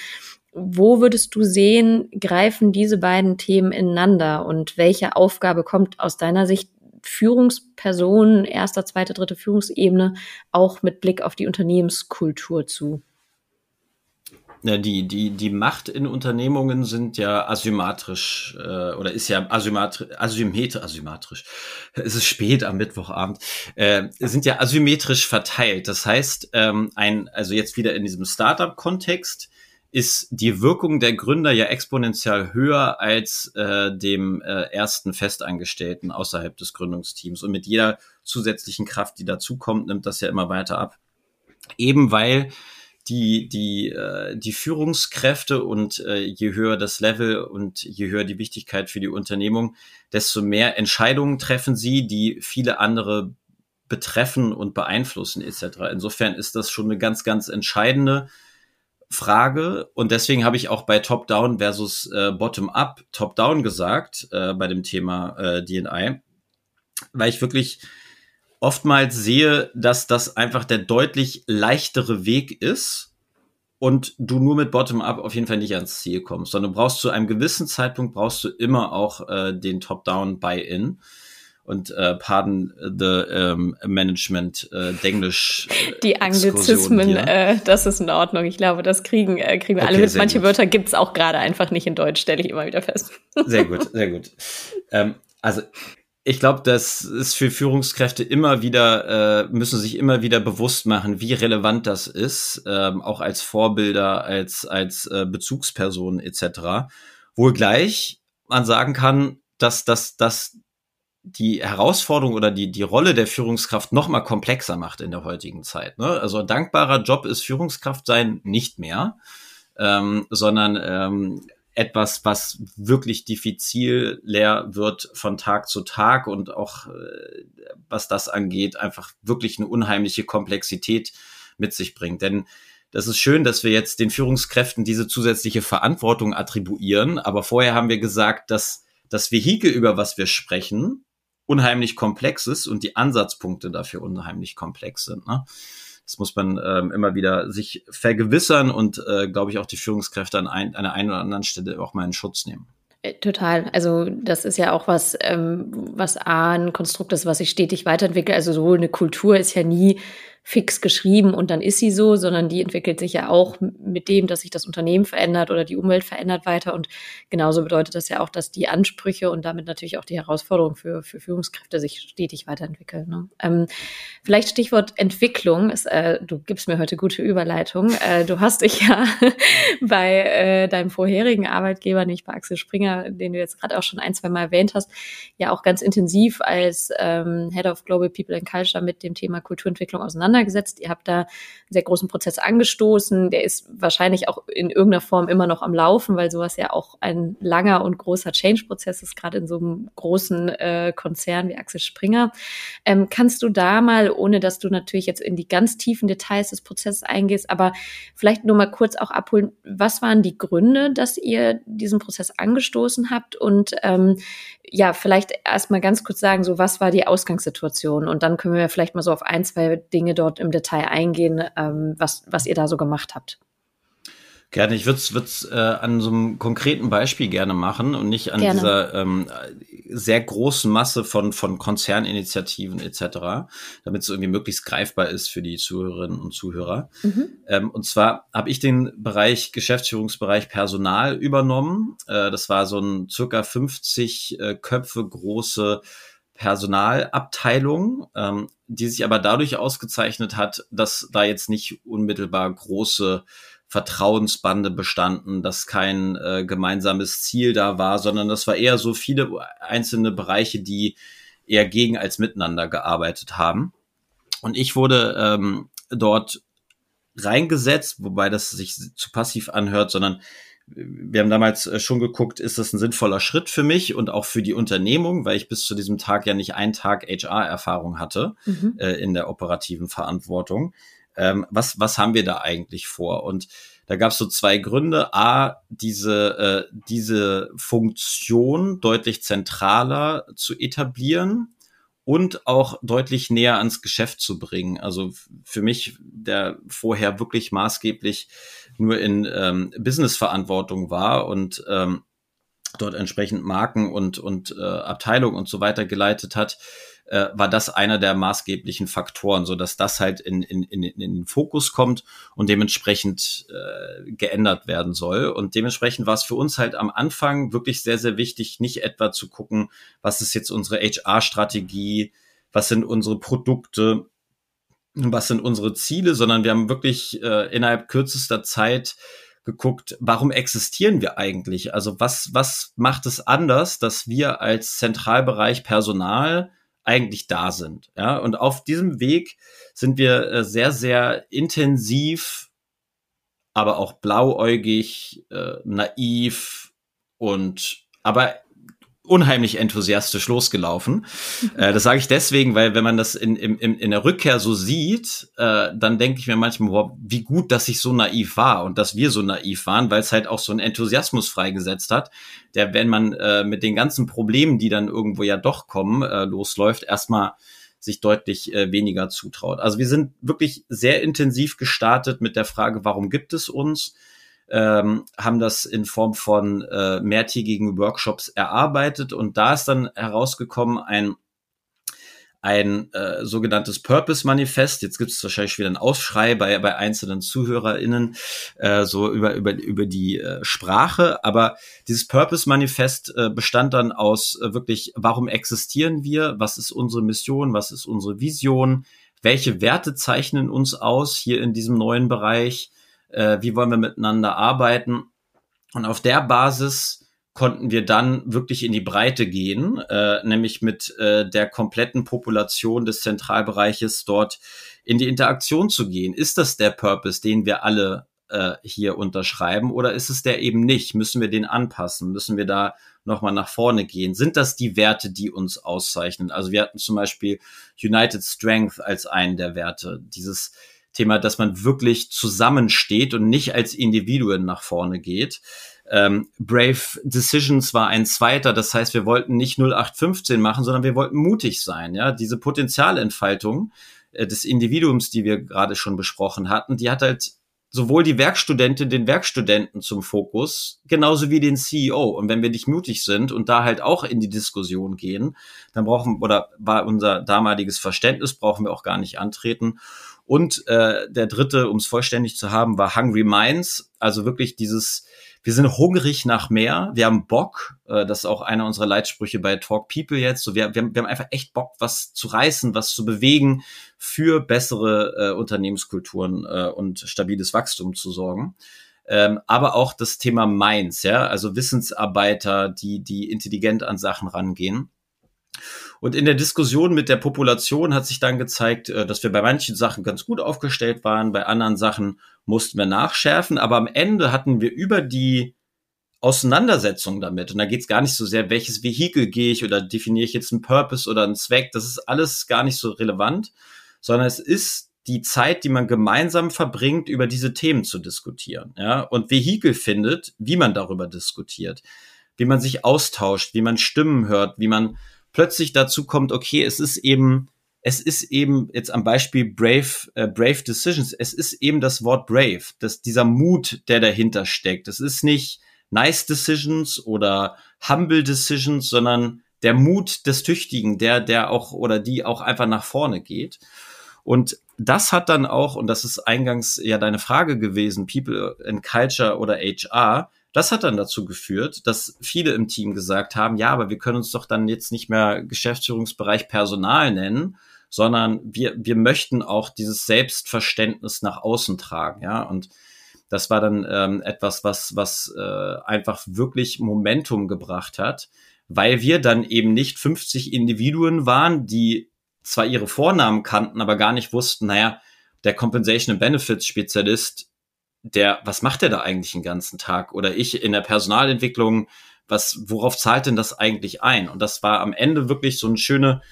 wo würdest du sehen, greifen diese beiden Themen ineinander und welche Aufgabe kommt aus deiner Sicht Führungspersonen, erster, zweite, dritte Führungsebene auch mit Blick auf die Unternehmenskultur zu?
Ja, die, die, die Macht in Unternehmungen sind ja asymmetrisch äh, oder ist ja asymmetrisch, asymmetrisch, asymmetrisch. Es ist spät am Mittwochabend. Äh, sind ja asymmetrisch verteilt. Das heißt, ähm, ein, also jetzt wieder in diesem Startup-Kontext ist die Wirkung der Gründer ja exponentiell höher als äh, dem äh, ersten Festangestellten außerhalb des Gründungsteams. Und mit jeder zusätzlichen Kraft, die dazukommt, nimmt das ja immer weiter ab. Eben weil die, die, äh, die Führungskräfte und äh, je höher das Level und je höher die Wichtigkeit für die Unternehmung, desto mehr Entscheidungen treffen sie, die viele andere betreffen und beeinflussen etc. Insofern ist das schon eine ganz, ganz entscheidende Frage und deswegen habe ich auch bei Top-Down versus äh, Bottom-Up Top-Down gesagt äh, bei dem Thema äh, DNI, weil ich wirklich oftmals sehe, dass das einfach der deutlich leichtere Weg ist und du nur mit Bottom-Up auf jeden Fall nicht ans Ziel kommst, sondern du brauchst zu einem gewissen Zeitpunkt brauchst du immer auch äh, den Top-Down-Buy-In und äh, pardon the ähm, Management äh, Denglisch.
Äh, Die Anglizismen, äh, das ist in Ordnung. Ich glaube, das kriegen, äh, kriegen wir okay, alle mit. Manche gut. Wörter gibt's auch gerade einfach nicht in Deutsch, stelle ich immer wieder fest.
Sehr gut, sehr gut. Ähm, also ich glaube, das ist für Führungskräfte immer wieder, äh, müssen sich immer wieder bewusst machen, wie relevant das ist, ähm, auch als Vorbilder, als, als äh, Bezugspersonen etc. Wohlgleich man sagen kann, dass, dass, dass die Herausforderung oder die, die Rolle der Führungskraft noch mal komplexer macht in der heutigen Zeit. Ne? Also dankbarer Job ist Führungskraft sein nicht mehr, ähm, sondern ähm, etwas, was wirklich diffizil leer wird von Tag zu Tag und auch äh, was das angeht, einfach wirklich eine unheimliche Komplexität mit sich bringt. Denn das ist schön, dass wir jetzt den Führungskräften diese zusätzliche Verantwortung attribuieren, aber vorher haben wir gesagt, dass das Vehikel, über was wir sprechen, unheimlich komplex ist und die Ansatzpunkte dafür unheimlich komplex sind. Ne? Das muss man ähm, immer wieder sich vergewissern und, äh, glaube ich, auch die Führungskräfte an, ein, an der einen oder anderen Stelle auch mal in Schutz nehmen.
Äh, total. Also das ist ja auch was, ähm, was A, ein Konstrukt ist, was sich stetig weiterentwickelt. Also so eine Kultur ist ja nie fix geschrieben und dann ist sie so, sondern die entwickelt sich ja auch mit dem, dass sich das Unternehmen verändert oder die Umwelt verändert weiter. Und genauso bedeutet das ja auch, dass die Ansprüche und damit natürlich auch die Herausforderungen für, für Führungskräfte sich stetig weiterentwickeln. Ne? Ähm, vielleicht Stichwort Entwicklung. Ist, äh, du gibst mir heute gute Überleitung. Äh, du hast dich ja bei äh, deinem vorherigen Arbeitgeber, nämlich bei Axel Springer, den du jetzt gerade auch schon ein, zwei Mal erwähnt hast, ja auch ganz intensiv als ähm, Head of Global People and Culture mit dem Thema Kulturentwicklung auseinander auseinandergesetzt. Ihr habt da einen sehr großen Prozess angestoßen. Der ist wahrscheinlich auch in irgendeiner Form immer noch am Laufen, weil sowas ja auch ein langer und großer Change-Prozess ist, gerade in so einem großen äh, Konzern wie Axel Springer. Ähm, kannst du da mal, ohne dass du natürlich jetzt in die ganz tiefen Details des Prozesses eingehst, aber vielleicht nur mal kurz auch abholen, was waren die Gründe, dass ihr diesen Prozess angestoßen habt und ähm, ja, vielleicht erstmal ganz kurz sagen, so was war die Ausgangssituation und dann können wir vielleicht mal so auf ein, zwei Dinge dort im Detail eingehen, ähm, was, was ihr da so gemacht habt.
Gerne, ich würde es äh, an so einem konkreten Beispiel gerne machen und nicht an gerne. dieser ähm, sehr großen Masse von, von Konzerninitiativen etc., damit es irgendwie möglichst greifbar ist für die Zuhörerinnen und Zuhörer. Mhm. Ähm, und zwar habe ich den Bereich Geschäftsführungsbereich Personal übernommen. Äh, das war so ein circa 50 äh, Köpfe große Personalabteilung, ähm, die sich aber dadurch ausgezeichnet hat, dass da jetzt nicht unmittelbar große Vertrauensbande bestanden, dass kein äh, gemeinsames Ziel da war, sondern das war eher so viele einzelne Bereiche, die eher gegen als miteinander gearbeitet haben. Und ich wurde ähm, dort reingesetzt, wobei das sich zu passiv anhört, sondern wir haben damals äh, schon geguckt, ist das ein sinnvoller Schritt für mich und auch für die Unternehmung, weil ich bis zu diesem Tag ja nicht einen Tag HR-Erfahrung hatte mhm. äh, in der operativen Verantwortung ähm, was, was haben wir da eigentlich vor? Und da gab es so zwei Gründe. A, diese, äh, diese Funktion deutlich zentraler zu etablieren und auch deutlich näher ans Geschäft zu bringen. Also für mich, der vorher wirklich maßgeblich nur in ähm, Businessverantwortung war und ähm, dort entsprechend Marken und, und äh, Abteilung und so weiter geleitet hat, äh, war das einer der maßgeblichen Faktoren, so dass das halt in, in, in, in den Fokus kommt und dementsprechend äh, geändert werden soll. Und dementsprechend war es für uns halt am Anfang wirklich sehr, sehr wichtig, nicht etwa zu gucken, was ist jetzt unsere HR-Strategie, was sind unsere Produkte, was sind unsere Ziele, sondern wir haben wirklich äh, innerhalb kürzester Zeit geguckt, warum existieren wir eigentlich? Also was, was macht es anders, dass wir als Zentralbereich Personal eigentlich da sind. Ja, und auf diesem Weg sind wir äh, sehr, sehr intensiv, aber auch blauäugig, äh, naiv und aber unheimlich enthusiastisch losgelaufen. äh, das sage ich deswegen, weil wenn man das in, in, in der Rückkehr so sieht, äh, dann denke ich mir manchmal, boah, wie gut, dass ich so naiv war und dass wir so naiv waren, weil es halt auch so einen Enthusiasmus freigesetzt hat, der, wenn man äh, mit den ganzen Problemen, die dann irgendwo ja doch kommen, äh, losläuft, erstmal sich deutlich äh, weniger zutraut. Also wir sind wirklich sehr intensiv gestartet mit der Frage, warum gibt es uns? Ähm, haben das in Form von äh, mehrtägigen Workshops erarbeitet und da ist dann herausgekommen ein ein äh, sogenanntes Purpose-Manifest. Jetzt gibt es wahrscheinlich wieder einen Aufschrei bei, bei einzelnen ZuhörerInnen äh, so über, über, über die äh, Sprache. Aber dieses Purpose-Manifest äh, bestand dann aus äh, wirklich, warum existieren wir? Was ist unsere Mission? Was ist unsere Vision? Welche Werte zeichnen uns aus hier in diesem neuen Bereich? Äh, wie wollen wir miteinander arbeiten. Und auf der Basis konnten wir dann wirklich in die Breite gehen, äh, nämlich mit äh, der kompletten Population des Zentralbereiches dort in die Interaktion zu gehen. Ist das der Purpose, den wir alle äh, hier unterschreiben oder ist es der eben nicht? Müssen wir den anpassen? Müssen wir da nochmal nach vorne gehen? Sind das die Werte, die uns auszeichnen? Also wir hatten zum Beispiel United Strength als einen der Werte, dieses Thema, dass man wirklich zusammensteht und nicht als Individuen nach vorne geht. Ähm, Brave Decisions war ein zweiter, das heißt, wir wollten nicht 0815 machen, sondern wir wollten mutig sein. Ja, diese Potenzialentfaltung äh, des Individuums, die wir gerade schon besprochen hatten, die hat halt sowohl die Werkstudentin, den Werkstudenten zum Fokus, genauso wie den CEO. Und wenn wir nicht mutig sind und da halt auch in die Diskussion gehen, dann brauchen, oder war unser damaliges Verständnis, brauchen wir auch gar nicht antreten. Und äh, der dritte, um es vollständig zu haben, war Hungry Minds. Also wirklich dieses, wir sind hungrig nach mehr, wir haben Bock. Äh, das ist auch einer unserer Leitsprüche bei Talk People jetzt. So, wir, wir, haben, wir haben einfach echt Bock, was zu reißen, was zu bewegen, für bessere äh, Unternehmenskulturen äh, und stabiles Wachstum zu sorgen. Ähm, aber auch das Thema Minds, ja, also Wissensarbeiter, die, die intelligent an Sachen rangehen. Und in der Diskussion mit der Population hat sich dann gezeigt, äh, dass wir bei manchen Sachen ganz gut aufgestellt waren, bei anderen Sachen mussten wir nachschärfen, aber am Ende hatten wir über die Auseinandersetzung damit, und da geht es gar nicht so sehr, welches Vehikel gehe ich oder definiere ich jetzt einen Purpose oder einen Zweck, das ist alles gar nicht so relevant, sondern es ist die Zeit, die man gemeinsam verbringt, über diese Themen zu diskutieren, ja, und Vehikel findet, wie man darüber diskutiert, wie man sich austauscht, wie man Stimmen hört, wie man plötzlich dazu kommt, okay, es ist eben, es ist eben jetzt am Beispiel Brave, äh, Brave Decisions, es ist eben das Wort Brave, das, dieser Mut, der dahinter steckt. Es ist nicht Nice Decisions oder Humble Decisions, sondern der Mut des Tüchtigen, der, der auch oder die auch einfach nach vorne geht. Und das hat dann auch, und das ist eingangs ja deine Frage gewesen, People in Culture oder HR, das hat dann dazu geführt, dass viele im Team gesagt haben, ja, aber wir können uns doch dann jetzt nicht mehr Geschäftsführungsbereich Personal nennen, sondern wir, wir möchten auch dieses Selbstverständnis nach außen tragen, ja, und das war dann ähm, etwas, was, was äh, einfach wirklich Momentum gebracht hat, weil wir dann eben nicht 50 Individuen waren, die zwar ihre Vornamen kannten, aber gar nicht wussten, naja, der Compensation and Benefits Spezialist der, was macht der da eigentlich den ganzen Tag? Oder ich in der Personalentwicklung, was, worauf zahlt denn das eigentlich ein? Und das war am Ende wirklich so ein schöne,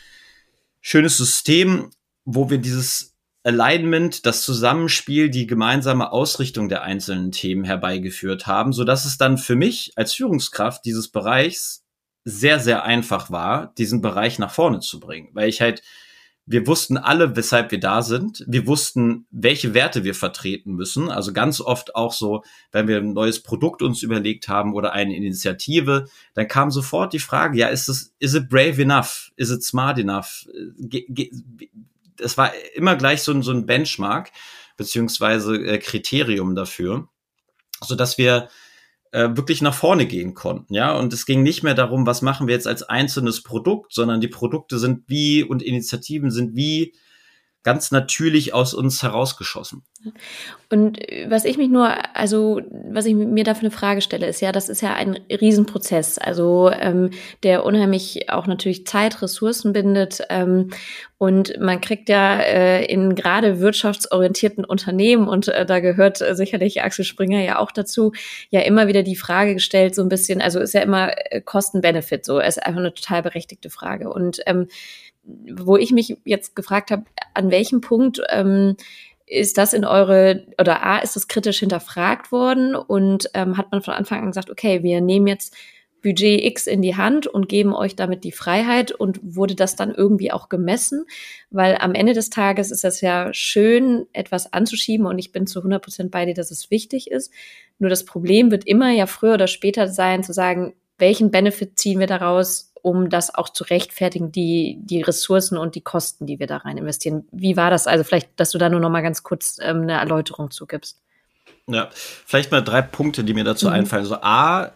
schönes System, wo wir dieses Alignment, das Zusammenspiel, die gemeinsame Ausrichtung der einzelnen Themen herbeigeführt haben, so dass es dann für mich als Führungskraft dieses Bereichs sehr, sehr einfach war, diesen Bereich nach vorne zu bringen, weil ich halt wir wussten alle, weshalb wir da sind. Wir wussten, welche Werte wir vertreten müssen. Also ganz oft auch so, wenn wir ein neues Produkt uns überlegt haben oder eine Initiative, dann kam sofort die Frage, ja, ist es, is it brave enough? Is it smart enough? Das war immer gleich so ein, so ein Benchmark beziehungsweise äh, Kriterium dafür, so dass wir äh, wirklich nach vorne gehen konnten, ja. Und es ging nicht mehr darum, was machen wir jetzt als einzelnes Produkt, sondern die Produkte sind wie und Initiativen sind wie ganz natürlich aus uns herausgeschossen.
Und was ich mich nur, also was ich mir da für eine Frage stelle, ist ja, das ist ja ein Riesenprozess, also ähm, der unheimlich auch natürlich Zeit, Ressourcen bindet. Ähm, und man kriegt ja äh, in gerade wirtschaftsorientierten Unternehmen, und äh, da gehört äh, sicherlich Axel Springer ja auch dazu, ja immer wieder die Frage gestellt, so ein bisschen, also ist ja immer äh, Kosten-Benefit, so ist einfach eine total berechtigte Frage. Und ähm, wo ich mich jetzt gefragt habe, an welchem Punkt ähm, ist das in eure, oder A, ist das kritisch hinterfragt worden und ähm, hat man von Anfang an gesagt, okay, wir nehmen jetzt Budget X in die Hand und geben euch damit die Freiheit und wurde das dann irgendwie auch gemessen? Weil am Ende des Tages ist das ja schön, etwas anzuschieben und ich bin zu 100 Prozent bei dir, dass es wichtig ist. Nur das Problem wird immer ja früher oder später sein, zu sagen, welchen Benefit ziehen wir daraus um das auch zu rechtfertigen, die, die Ressourcen und die Kosten, die wir da rein investieren. Wie war das? Also vielleicht, dass du da nur noch mal ganz kurz ähm, eine Erläuterung zugibst.
Ja, vielleicht mal drei Punkte, die mir dazu mhm. einfallen. So A,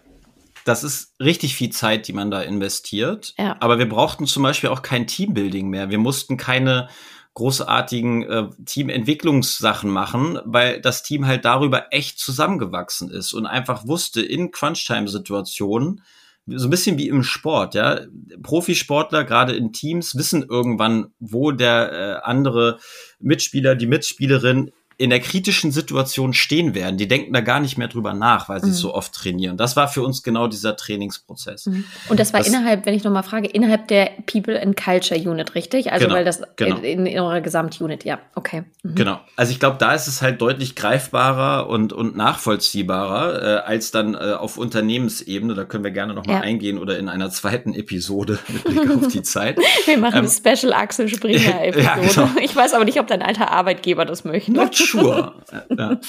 das ist richtig viel Zeit, die man da investiert. Ja. Aber wir brauchten zum Beispiel auch kein Teambuilding mehr. Wir mussten keine großartigen äh, Teamentwicklungssachen machen, weil das Team halt darüber echt zusammengewachsen ist und einfach wusste in Crunchtime-Situationen, so ein bisschen wie im Sport, ja. Profisportler, gerade in Teams, wissen irgendwann, wo der äh, andere Mitspieler, die Mitspielerin in der kritischen Situation stehen werden. Die denken da gar nicht mehr drüber nach, weil sie mhm. so oft trainieren. Das war für uns genau dieser Trainingsprozess. Mhm.
Und das war das, innerhalb, wenn ich nochmal frage, innerhalb der People and Culture Unit, richtig? Also genau, weil das genau. in, in eurer Gesamtunit, ja, okay.
Mhm. Genau. Also ich glaube, da ist es halt deutlich greifbarer und, und nachvollziehbarer äh, als dann äh, auf Unternehmensebene. Da können wir gerne nochmal ja. eingehen oder in einer zweiten Episode mit Blick auf die Zeit.
wir machen ähm, eine Special Axel Springer Episode. ja, genau. Ich weiß aber nicht, ob dein alter Arbeitgeber das möchte.
Sure. ja.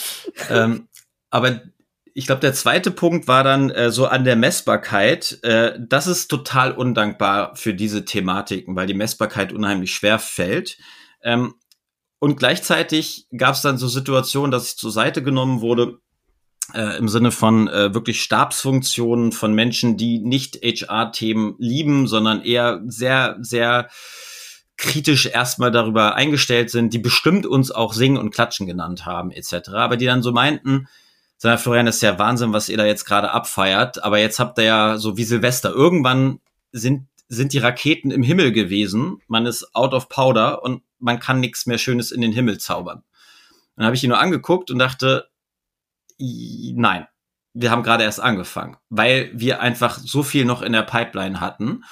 ähm, aber ich glaube, der zweite Punkt war dann äh, so an der Messbarkeit. Äh, das ist total undankbar für diese Thematiken, weil die Messbarkeit unheimlich schwer fällt. Ähm, und gleichzeitig gab es dann so Situationen, dass ich zur Seite genommen wurde, äh, im Sinne von äh, wirklich Stabsfunktionen von Menschen, die nicht HR-Themen lieben, sondern eher sehr, sehr kritisch erstmal darüber eingestellt sind, die bestimmt uns auch Singen und Klatschen genannt haben, etc. Aber die dann so meinten, sondern Florian, ist ja Wahnsinn, was ihr da jetzt gerade abfeiert, aber jetzt habt ihr ja so wie Silvester, irgendwann sind, sind die Raketen im Himmel gewesen, man ist out of powder und man kann nichts mehr Schönes in den Himmel zaubern. Dann habe ich ihn nur angeguckt und dachte, nein, wir haben gerade erst angefangen, weil wir einfach so viel noch in der Pipeline hatten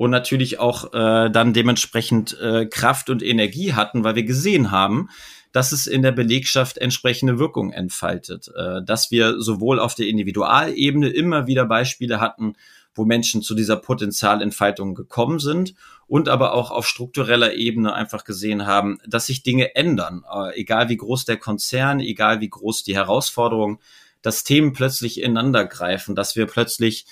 und natürlich auch äh, dann dementsprechend äh, Kraft und Energie hatten, weil wir gesehen haben, dass es in der Belegschaft entsprechende Wirkung entfaltet, äh, dass wir sowohl auf der Individualebene immer wieder Beispiele hatten, wo Menschen zu dieser Potenzialentfaltung gekommen sind und aber auch auf struktureller Ebene einfach gesehen haben, dass sich Dinge ändern, äh, egal wie groß der Konzern, egal wie groß die Herausforderung, dass Themen plötzlich ineinander greifen, dass wir plötzlich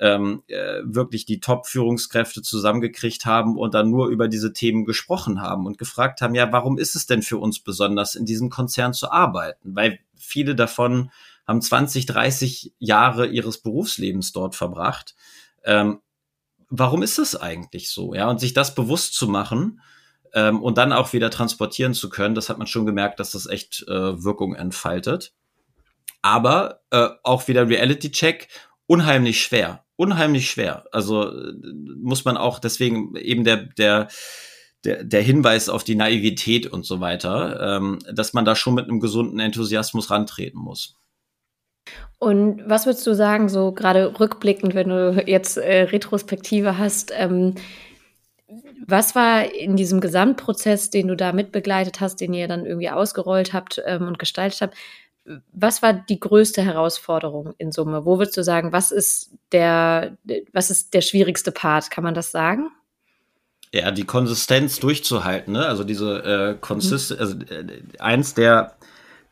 ähm, äh, wirklich die Top-Führungskräfte zusammengekriegt haben und dann nur über diese Themen gesprochen haben und gefragt haben, ja, warum ist es denn für uns besonders, in diesem Konzern zu arbeiten? Weil viele davon haben 20, 30 Jahre ihres Berufslebens dort verbracht. Ähm, warum ist es eigentlich so? Ja, und sich das bewusst zu machen ähm, und dann auch wieder transportieren zu können, das hat man schon gemerkt, dass das echt äh, Wirkung entfaltet. Aber äh, auch wieder Reality-Check, unheimlich schwer unheimlich schwer. Also muss man auch deswegen eben der, der, der, der Hinweis auf die Naivität und so weiter, ähm, dass man da schon mit einem gesunden Enthusiasmus rantreten muss.
Und was würdest du sagen, so gerade rückblickend, wenn du jetzt äh, Retrospektive hast, ähm, was war in diesem Gesamtprozess, den du da mitbegleitet hast, den ihr dann irgendwie ausgerollt habt ähm, und gestaltet habt, was war die größte Herausforderung in Summe? Wo würdest du sagen, was ist der, was ist der schwierigste Part? Kann man das sagen?
Ja, die Konsistenz durchzuhalten, ne? Also diese äh, Konsist mhm. also äh, eins der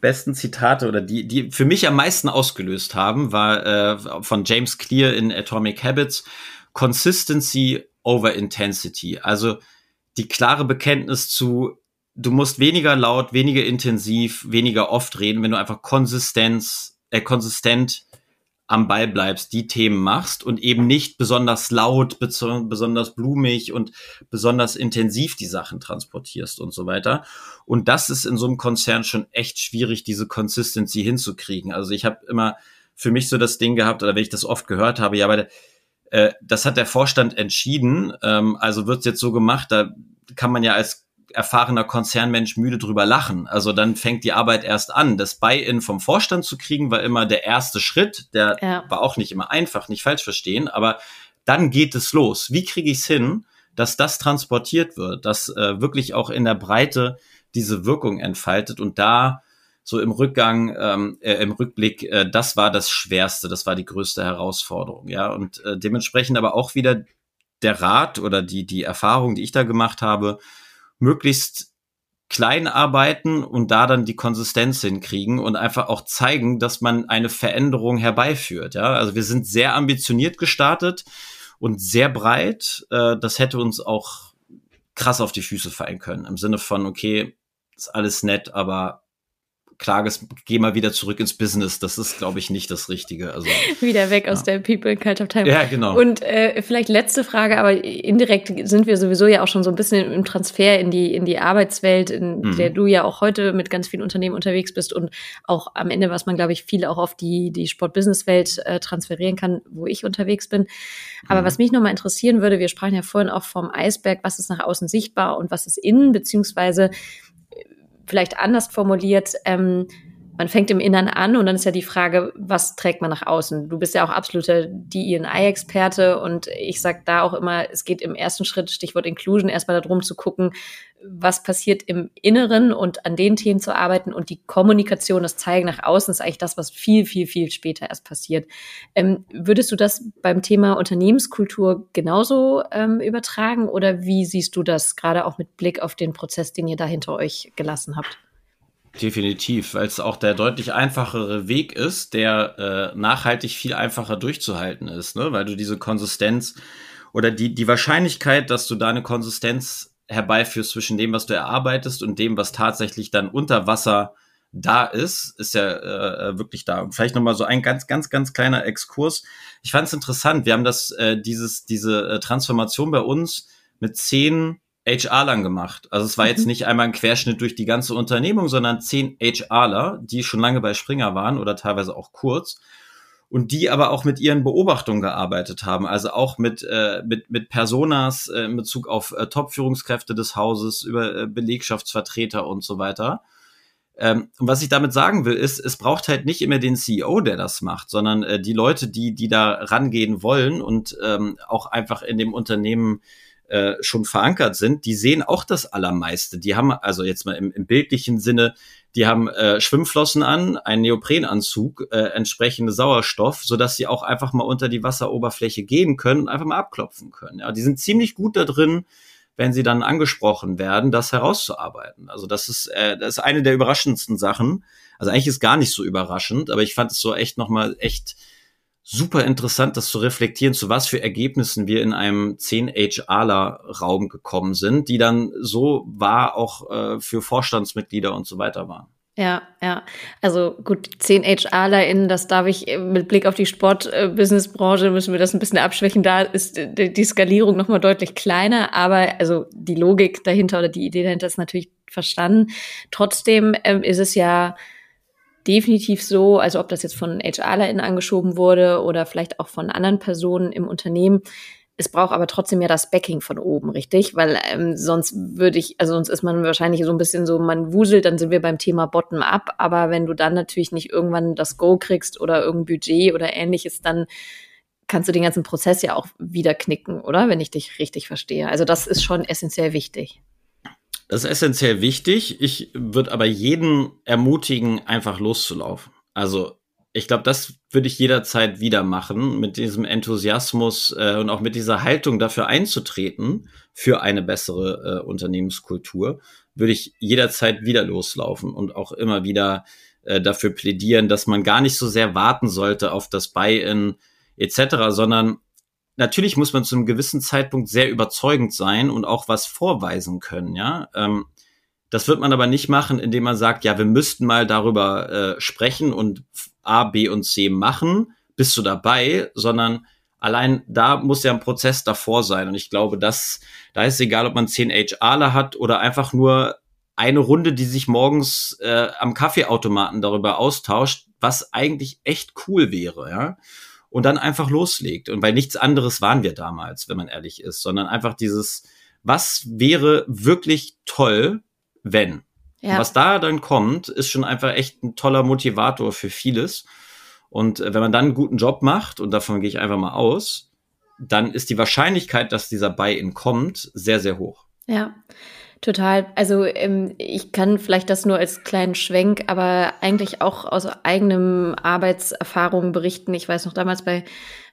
besten Zitate oder die, die für mich am meisten ausgelöst haben, war äh, von James Clear in Atomic Habits Consistency over Intensity. Also die klare Bekenntnis zu du musst weniger laut, weniger intensiv, weniger oft reden, wenn du einfach Konsistenz, äh, konsistent am Ball bleibst, die Themen machst und eben nicht besonders laut, besonders blumig und besonders intensiv die Sachen transportierst und so weiter. Und das ist in so einem Konzern schon echt schwierig, diese Consistency hinzukriegen. Also ich habe immer für mich so das Ding gehabt, oder wenn ich das oft gehört habe, ja, aber äh, das hat der Vorstand entschieden, ähm, also wird jetzt so gemacht, da kann man ja als erfahrener Konzernmensch müde drüber lachen. Also dann fängt die Arbeit erst an. Das Buy-in vom Vorstand zu kriegen, war immer der erste Schritt. Der ja. war auch nicht immer einfach, nicht falsch verstehen, aber dann geht es los. Wie kriege ich es hin, dass das transportiert wird, dass äh, wirklich auch in der Breite diese Wirkung entfaltet und da so im Rückgang, ähm, äh, im Rückblick, äh, das war das Schwerste, das war die größte Herausforderung, ja und äh, dementsprechend aber auch wieder der Rat oder die die Erfahrung, die ich da gemacht habe, möglichst klein arbeiten und da dann die Konsistenz hinkriegen und einfach auch zeigen, dass man eine Veränderung herbeiführt. Ja, also wir sind sehr ambitioniert gestartet und sehr breit. Äh, das hätte uns auch krass auf die Füße fallen können im Sinne von okay, ist alles nett, aber Klages, geh mal wieder zurück ins Business. Das ist, glaube ich, nicht das Richtige. Also,
wieder weg ja. aus der People Culture Time.
Ja, genau.
Und äh, vielleicht letzte Frage, aber indirekt sind wir sowieso ja auch schon so ein bisschen im Transfer in die, in die Arbeitswelt, in mhm. der du ja auch heute mit ganz vielen Unternehmen unterwegs bist und auch am Ende, was man, glaube ich, viel auch auf die, die Sport-Business-Welt äh, transferieren kann, wo ich unterwegs bin. Aber mhm. was mich nochmal interessieren würde, wir sprachen ja vorhin auch vom Eisberg, was ist nach außen sichtbar und was ist innen, beziehungsweise vielleicht anders formuliert, ähm, man fängt im Innern an und dann ist ja die Frage, was trägt man nach außen? Du bist ja auch absoluter DEI-Experte und ich sage da auch immer, es geht im ersten Schritt, Stichwort Inclusion, erstmal darum zu gucken, was passiert im Inneren und an den Themen zu arbeiten und die Kommunikation, das Zeigen nach außen ist eigentlich das, was viel, viel, viel später erst passiert. Ähm, würdest du das beim Thema Unternehmenskultur genauso ähm, übertragen oder wie siehst du das gerade auch mit Blick auf den Prozess, den ihr da hinter euch gelassen habt?
Definitiv, weil es auch der deutlich einfachere Weg ist, der äh, nachhaltig viel einfacher durchzuhalten ist, ne? weil du diese Konsistenz oder die, die Wahrscheinlichkeit, dass du da eine Konsistenz herbeiführst zwischen dem, was du erarbeitest und dem, was tatsächlich dann unter Wasser da ist, ist ja äh, wirklich da. Und vielleicht nochmal so ein ganz, ganz, ganz kleiner Exkurs. Ich fand es interessant. Wir haben das, äh, dieses, diese äh, Transformation bei uns mit zehn HR-Lern gemacht. Also es war jetzt mhm. nicht einmal ein Querschnitt durch die ganze Unternehmung, sondern zehn HRler, die schon lange bei Springer waren oder teilweise auch kurz und die aber auch mit ihren Beobachtungen gearbeitet haben, also auch mit äh, mit mit Personas äh, in Bezug auf äh, Top-Führungskräfte des Hauses, über äh, Belegschaftsvertreter und so weiter. Ähm, und was ich damit sagen will, ist, es braucht halt nicht immer den CEO, der das macht, sondern äh, die Leute, die die da rangehen wollen und ähm, auch einfach in dem Unternehmen äh, schon verankert sind, die sehen auch das Allermeiste. Die haben also jetzt mal im, im bildlichen Sinne, die haben äh, Schwimmflossen an, einen Neoprenanzug, äh, entsprechende Sauerstoff, so dass sie auch einfach mal unter die Wasseroberfläche gehen können und einfach mal abklopfen können. Ja, die sind ziemlich gut da drin, wenn sie dann angesprochen werden, das herauszuarbeiten. Also das ist, äh, das ist eine der überraschendsten Sachen. Also eigentlich ist gar nicht so überraschend, aber ich fand es so echt nochmal echt super interessant, das zu reflektieren, zu was für Ergebnissen wir in einem 10 HRler Raum gekommen sind, die dann so war auch äh, für Vorstandsmitglieder und so weiter waren.
Ja, ja. Also gut, zehn HRlerInnen, das darf ich äh, mit Blick auf die Sport-Business-Branche müssen wir das ein bisschen abschwächen. Da ist die Skalierung nochmal deutlich kleiner, aber also die Logik dahinter oder die Idee dahinter ist natürlich verstanden. Trotzdem ähm, ist es ja definitiv so, also ob das jetzt von HRlerInnen angeschoben wurde oder vielleicht auch von anderen Personen im Unternehmen. Es braucht aber trotzdem ja das Backing von oben, richtig? Weil ähm, sonst würde ich, also sonst ist man wahrscheinlich so ein bisschen so, man wuselt, dann sind wir beim Thema Bottom-up. Aber wenn du dann natürlich nicht irgendwann das Go kriegst oder irgendein Budget oder ähnliches, dann kannst du den ganzen Prozess ja auch wieder knicken, oder? Wenn ich dich richtig verstehe. Also das ist schon essentiell wichtig.
Das ist essentiell wichtig. Ich würde aber jeden ermutigen, einfach loszulaufen. Also ich glaube, das würde ich jederzeit wieder machen, mit diesem Enthusiasmus äh, und auch mit dieser Haltung dafür einzutreten für eine bessere äh, Unternehmenskultur, würde ich jederzeit wieder loslaufen und auch immer wieder äh, dafür plädieren, dass man gar nicht so sehr warten sollte auf das Buy-in etc., sondern natürlich muss man zu einem gewissen Zeitpunkt sehr überzeugend sein und auch was vorweisen können, ja. Ähm, das wird man aber nicht machen, indem man sagt, ja, wir müssten mal darüber äh, sprechen und A, B und C machen, bist du dabei, sondern allein da muss ja ein Prozess davor sein. Und ich glaube, dass da ist egal, ob man zehn HRler hat oder einfach nur eine Runde, die sich morgens äh, am Kaffeeautomaten darüber austauscht, was eigentlich echt cool wäre, ja. Und dann einfach loslegt. Und weil nichts anderes waren wir damals, wenn man ehrlich ist, sondern einfach dieses, was wäre wirklich toll, wenn. Ja. Was da dann kommt, ist schon einfach echt ein toller Motivator für vieles. Und äh, wenn man dann einen guten Job macht, und davon gehe ich einfach mal aus, dann ist die Wahrscheinlichkeit, dass dieser Buy-in kommt, sehr, sehr hoch.
Ja. Total. Also ähm, ich kann vielleicht das nur als kleinen Schwenk, aber eigentlich auch aus eigenem Arbeitserfahrung berichten. Ich weiß noch damals bei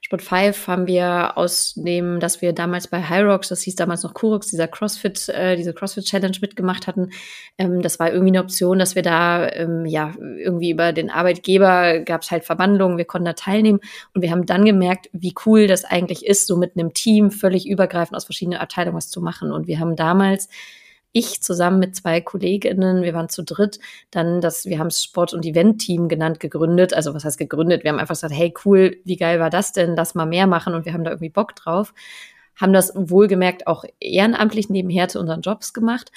Sport 5 haben wir aus dem, dass wir damals bei Hyrox, das hieß damals noch Kurux, dieser CrossFit, äh, diese CrossFit Challenge mitgemacht hatten. Ähm, das war irgendwie eine Option, dass wir da ähm, ja irgendwie über den Arbeitgeber gab es halt Verwandlungen, wir konnten da teilnehmen und wir haben dann gemerkt, wie cool das eigentlich ist, so mit einem Team völlig übergreifend aus verschiedenen Abteilungen was zu machen. Und wir haben damals ich zusammen mit zwei Kolleginnen, wir waren zu dritt, dann das, wir haben Sport- und Event-Team genannt, gegründet. Also was heißt gegründet? Wir haben einfach gesagt, hey cool, wie geil war das denn? Lass mal mehr machen und wir haben da irgendwie Bock drauf. Haben das wohlgemerkt auch ehrenamtlich nebenher zu unseren Jobs gemacht.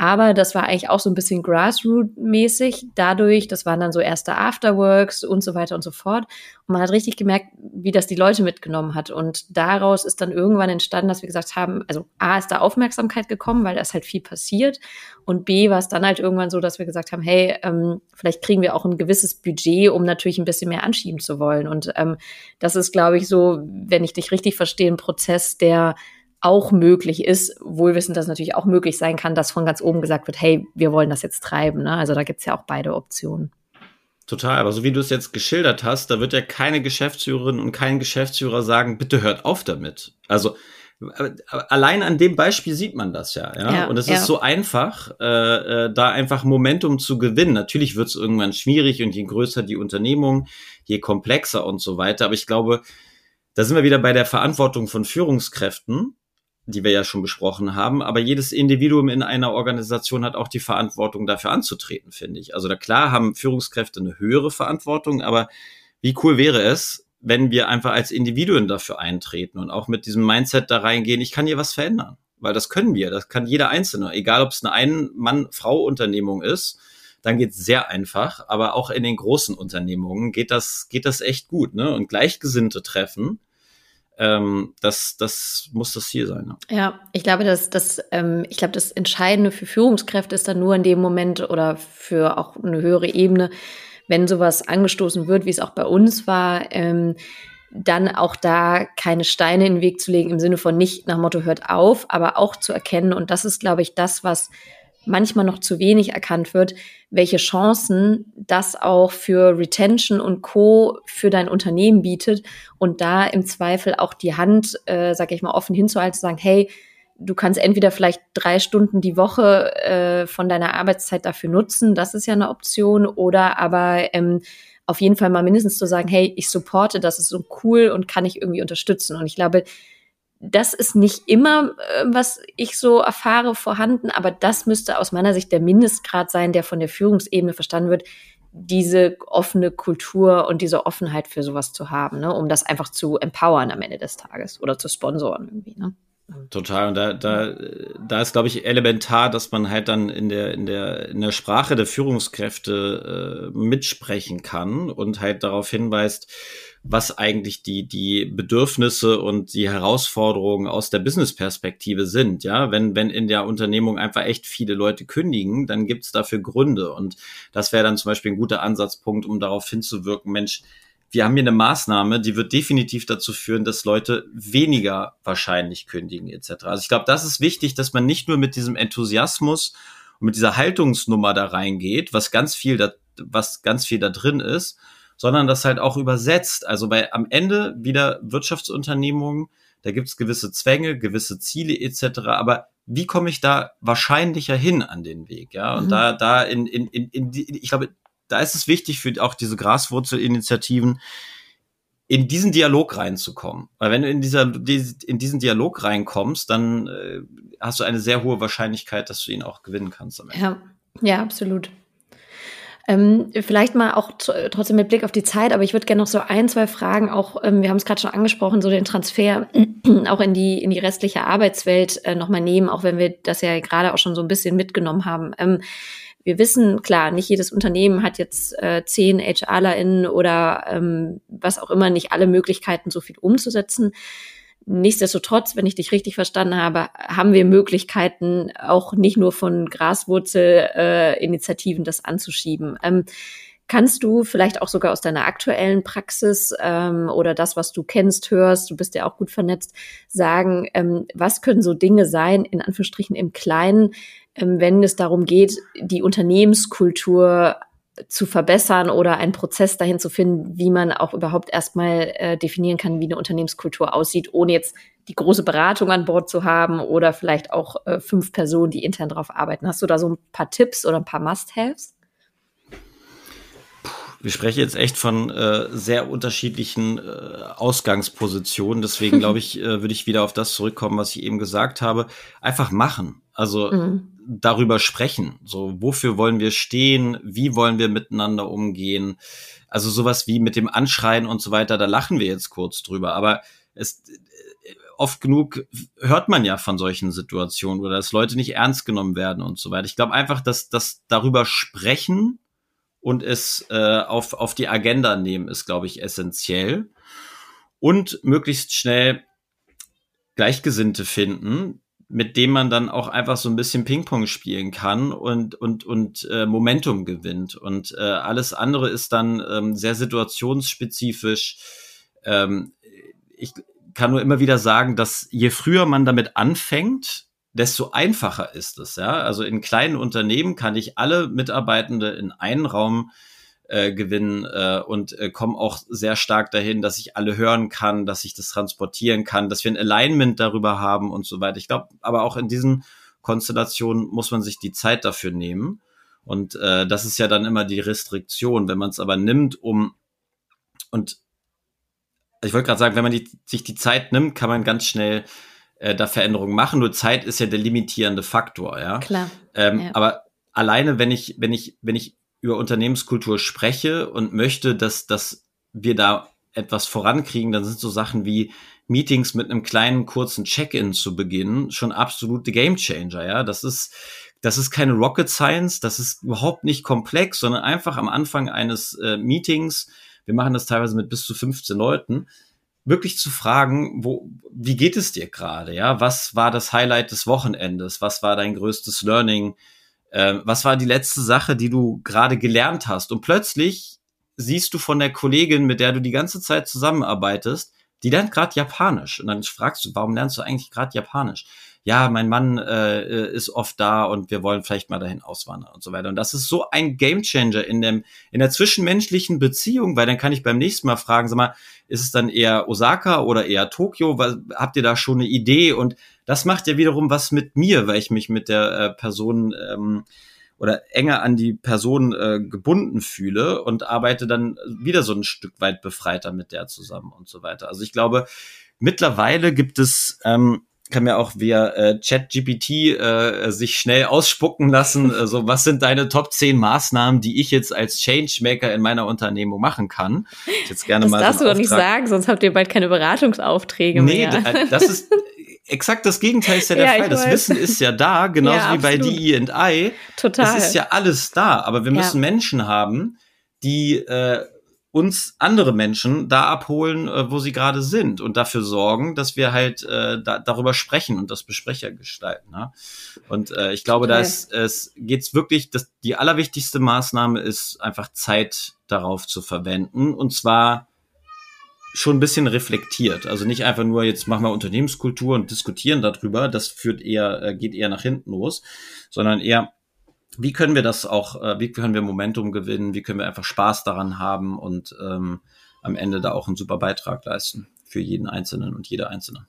Aber das war eigentlich auch so ein bisschen Grassroot-mäßig. Dadurch, das waren dann so erste Afterworks und so weiter und so fort. Und man hat richtig gemerkt, wie das die Leute mitgenommen hat. Und daraus ist dann irgendwann entstanden, dass wir gesagt haben, also A ist da Aufmerksamkeit gekommen, weil da ist halt viel passiert. Und B war es dann halt irgendwann so, dass wir gesagt haben, hey, ähm, vielleicht kriegen wir auch ein gewisses Budget, um natürlich ein bisschen mehr anschieben zu wollen. Und ähm, das ist, glaube ich, so, wenn ich dich richtig verstehe, ein Prozess, der auch möglich ist, wohl wissen, dass natürlich auch möglich sein kann, dass von ganz oben gesagt wird, hey, wir wollen das jetzt treiben. Ne? Also da gibt's ja auch beide Optionen.
Total, aber so wie du es jetzt geschildert hast, da wird ja keine Geschäftsführerin und kein Geschäftsführer sagen, bitte hört auf damit. Also allein an dem Beispiel sieht man das ja, ja. ja und es ja. ist so einfach, äh, äh, da einfach Momentum zu gewinnen. Natürlich wird es irgendwann schwierig und je größer die Unternehmung, je komplexer und so weiter. Aber ich glaube, da sind wir wieder bei der Verantwortung von Führungskräften die wir ja schon besprochen haben. Aber jedes Individuum in einer Organisation hat auch die Verantwortung, dafür anzutreten, finde ich. Also da klar haben Führungskräfte eine höhere Verantwortung, aber wie cool wäre es, wenn wir einfach als Individuen dafür eintreten und auch mit diesem Mindset da reingehen, ich kann hier was verändern. Weil das können wir, das kann jeder Einzelne, egal ob es eine Ein-Mann-Frau-Unternehmung ist, dann geht es sehr einfach, aber auch in den großen Unternehmungen geht das, geht das echt gut, ne? Und Gleichgesinnte treffen, ähm, das, das muss das Ziel sein.
Ne? Ja, ich glaube, dass das, ähm, ich glaube, das Entscheidende für Führungskräfte ist dann nur in dem Moment oder für auch eine höhere Ebene, wenn sowas angestoßen wird, wie es auch bei uns war, ähm, dann auch da keine Steine in den Weg zu legen, im Sinne von nicht nach Motto hört auf, aber auch zu erkennen, und das ist, glaube ich, das, was manchmal noch zu wenig erkannt wird, welche Chancen das auch für Retention und Co. für dein Unternehmen bietet und da im Zweifel auch die Hand, äh, sag ich mal, offen hinzuhalten, zu sagen, hey, du kannst entweder vielleicht drei Stunden die Woche äh, von deiner Arbeitszeit dafür nutzen, das ist ja eine Option, oder aber ähm, auf jeden Fall mal mindestens zu sagen, hey, ich supporte, das ist so cool und kann ich irgendwie unterstützen. Und ich glaube, das ist nicht immer, äh, was ich so erfahre, vorhanden, aber das müsste aus meiner Sicht der Mindestgrad sein, der von der Führungsebene verstanden wird, diese offene Kultur und diese Offenheit für sowas zu haben, ne, um das einfach zu empowern am Ende des Tages oder zu sponsoren irgendwie. Ne?
Total. Und da, da, da ist, glaube ich, elementar, dass man halt dann in der, in der, in der Sprache der Führungskräfte äh, mitsprechen kann und halt darauf hinweist, was eigentlich die, die Bedürfnisse und die Herausforderungen aus der Business-Perspektive sind. Ja, wenn, wenn in der Unternehmung einfach echt viele Leute kündigen, dann gibt's dafür Gründe. Und das wäre dann zum Beispiel ein guter Ansatzpunkt, um darauf hinzuwirken, Mensch, wir haben hier eine Maßnahme, die wird definitiv dazu führen, dass Leute weniger wahrscheinlich kündigen etc. Also ich glaube, das ist wichtig, dass man nicht nur mit diesem Enthusiasmus und mit dieser Haltungsnummer da reingeht, was ganz viel da, was ganz viel da drin ist, sondern das halt auch übersetzt. Also bei am Ende wieder Wirtschaftsunternehmungen, da gibt's gewisse Zwänge, gewisse Ziele etc. Aber wie komme ich da wahrscheinlicher hin an den Weg? Ja, und mhm. da, da in, in, in, in die, ich glaube, da ist es wichtig für auch diese Graswurzelinitiativen, in diesen Dialog reinzukommen. Weil wenn du in dieser in diesen Dialog reinkommst, dann äh, hast du eine sehr hohe Wahrscheinlichkeit, dass du ihn auch gewinnen kannst.
Ja, ja, absolut. Ähm, vielleicht mal auch trotzdem mit Blick auf die Zeit, aber ich würde gerne noch so ein, zwei Fragen auch, ähm, wir haben es gerade schon angesprochen, so den Transfer auch in die, in die restliche Arbeitswelt äh, nochmal nehmen, auch wenn wir das ja gerade auch schon so ein bisschen mitgenommen haben. Ähm, wir wissen, klar, nicht jedes Unternehmen hat jetzt äh, zehn HRlerInnen oder ähm, was auch immer, nicht alle Möglichkeiten, so viel umzusetzen. Nichtsdestotrotz, wenn ich dich richtig verstanden habe, haben wir Möglichkeiten, auch nicht nur von Graswurzelinitiativen äh, das anzuschieben. Ähm, kannst du vielleicht auch sogar aus deiner aktuellen Praxis ähm, oder das, was du kennst, hörst, du bist ja auch gut vernetzt, sagen, ähm, was können so Dinge sein, in Anführungsstrichen im Kleinen, ähm, wenn es darum geht, die Unternehmenskultur zu verbessern oder einen Prozess dahin zu finden, wie man auch überhaupt erstmal äh, definieren kann, wie eine Unternehmenskultur aussieht, ohne jetzt die große Beratung an Bord zu haben oder vielleicht auch äh, fünf Personen, die intern darauf arbeiten. Hast du da so ein paar Tipps oder ein paar Must-Haves?
Wir sprechen jetzt echt von äh, sehr unterschiedlichen äh, Ausgangspositionen. Deswegen glaube ich, äh, würde ich wieder auf das zurückkommen, was ich eben gesagt habe. Einfach machen. Also mhm. darüber sprechen. So, wofür wollen wir stehen? Wie wollen wir miteinander umgehen? Also sowas wie mit dem Anschreien und so weiter, da lachen wir jetzt kurz drüber. Aber es, oft genug hört man ja von solchen Situationen oder dass Leute nicht ernst genommen werden und so weiter. Ich glaube einfach, dass das darüber sprechen und es äh, auf, auf die Agenda nehmen ist, glaube ich, essentiell. Und möglichst schnell Gleichgesinnte finden, mit dem man dann auch einfach so ein bisschen Ping-Pong spielen kann und, und, und äh, Momentum gewinnt. Und äh, alles andere ist dann ähm, sehr situationsspezifisch. Ähm, ich kann nur immer wieder sagen, dass je früher man damit anfängt, desto einfacher ist es. Ja? Also in kleinen Unternehmen kann ich alle Mitarbeitende in einen Raum äh, gewinnen äh, und äh, komme auch sehr stark dahin, dass ich alle hören kann, dass ich das transportieren kann, dass wir ein Alignment darüber haben und so weiter. Ich glaube, aber auch in diesen Konstellationen muss man sich die Zeit dafür nehmen. Und äh, das ist ja dann immer die Restriktion. Wenn man es aber nimmt, um und ich wollte gerade sagen, wenn man die, sich die Zeit nimmt, kann man ganz schnell äh, da Veränderungen machen. Nur Zeit ist ja der limitierende Faktor, ja.
Klar.
Ähm, ja. Aber alleine, wenn ich, wenn ich, wenn ich über Unternehmenskultur spreche und möchte, dass, dass wir da etwas vorankriegen, dann sind so Sachen wie Meetings mit einem kleinen kurzen Check-in zu beginnen schon absolute Gamechanger, ja. Das ist, das ist keine Rocket Science, das ist überhaupt nicht komplex, sondern einfach am Anfang eines äh, Meetings, wir machen das teilweise mit bis zu 15 Leuten, wirklich zu fragen, wo, wie geht es dir gerade, ja? Was war das Highlight des Wochenendes? Was war dein größtes Learning? Ähm, was war die letzte Sache, die du gerade gelernt hast? Und plötzlich siehst du von der Kollegin, mit der du die ganze Zeit zusammenarbeitest, die lernt gerade Japanisch. Und dann fragst du, warum lernst du eigentlich gerade Japanisch? Ja, mein Mann äh, ist oft da und wir wollen vielleicht mal dahin auswandern und so weiter. Und das ist so ein Gamechanger in dem in der zwischenmenschlichen Beziehung, weil dann kann ich beim nächsten Mal fragen, sag mal, ist es dann eher Osaka oder eher Tokio? Was, habt ihr da schon eine Idee? Und das macht ja wiederum was mit mir, weil ich mich mit der äh, Person ähm, oder enger an die Person äh, gebunden fühle und arbeite dann wieder so ein Stück weit befreiter mit der zusammen und so weiter. Also ich glaube, mittlerweile gibt es ähm, kann mir auch via äh, Chat-GPT äh, sich schnell ausspucken lassen, äh, so was sind deine Top 10 Maßnahmen, die ich jetzt als Changemaker in meiner Unternehmung machen kann. Ich jetzt gerne
das
mal
darfst
so
du doch nicht sagen, sonst habt ihr bald keine Beratungsaufträge
nee,
mehr.
Nee, das ist exakt das Gegenteil ist ja der
Ja,
Fall. Das
weiß.
Wissen ist ja da, genauso
Ja,
wie bei. DE&I.
Total.
Es ist ja alles da, aber wir
Ja.
müssen Menschen haben, die äh, uns andere Menschen da abholen, äh, wo sie gerade sind und dafür sorgen, dass wir halt äh, da, darüber sprechen und das Besprecher gestalten. Ne? Und äh, ich glaube, da
Total.
ist, es geht's wirklich, dass die allerwichtigste Maßnahme ist einfach Zeit darauf zu verwenden und zwar schon ein bisschen reflektiert. Also nicht einfach nur, jetzt machen wir Unternehmenskultur und diskutieren darüber. Das führt eher, äh, geht eher nach hinten los, sondern eher, wie können wir das auch, äh, wie können wir Momentum gewinnen, wie können wir einfach Spaß daran haben und ähm, am Ende da auch einen super Beitrag leisten für jeden Einzelnen und jede Einzelne.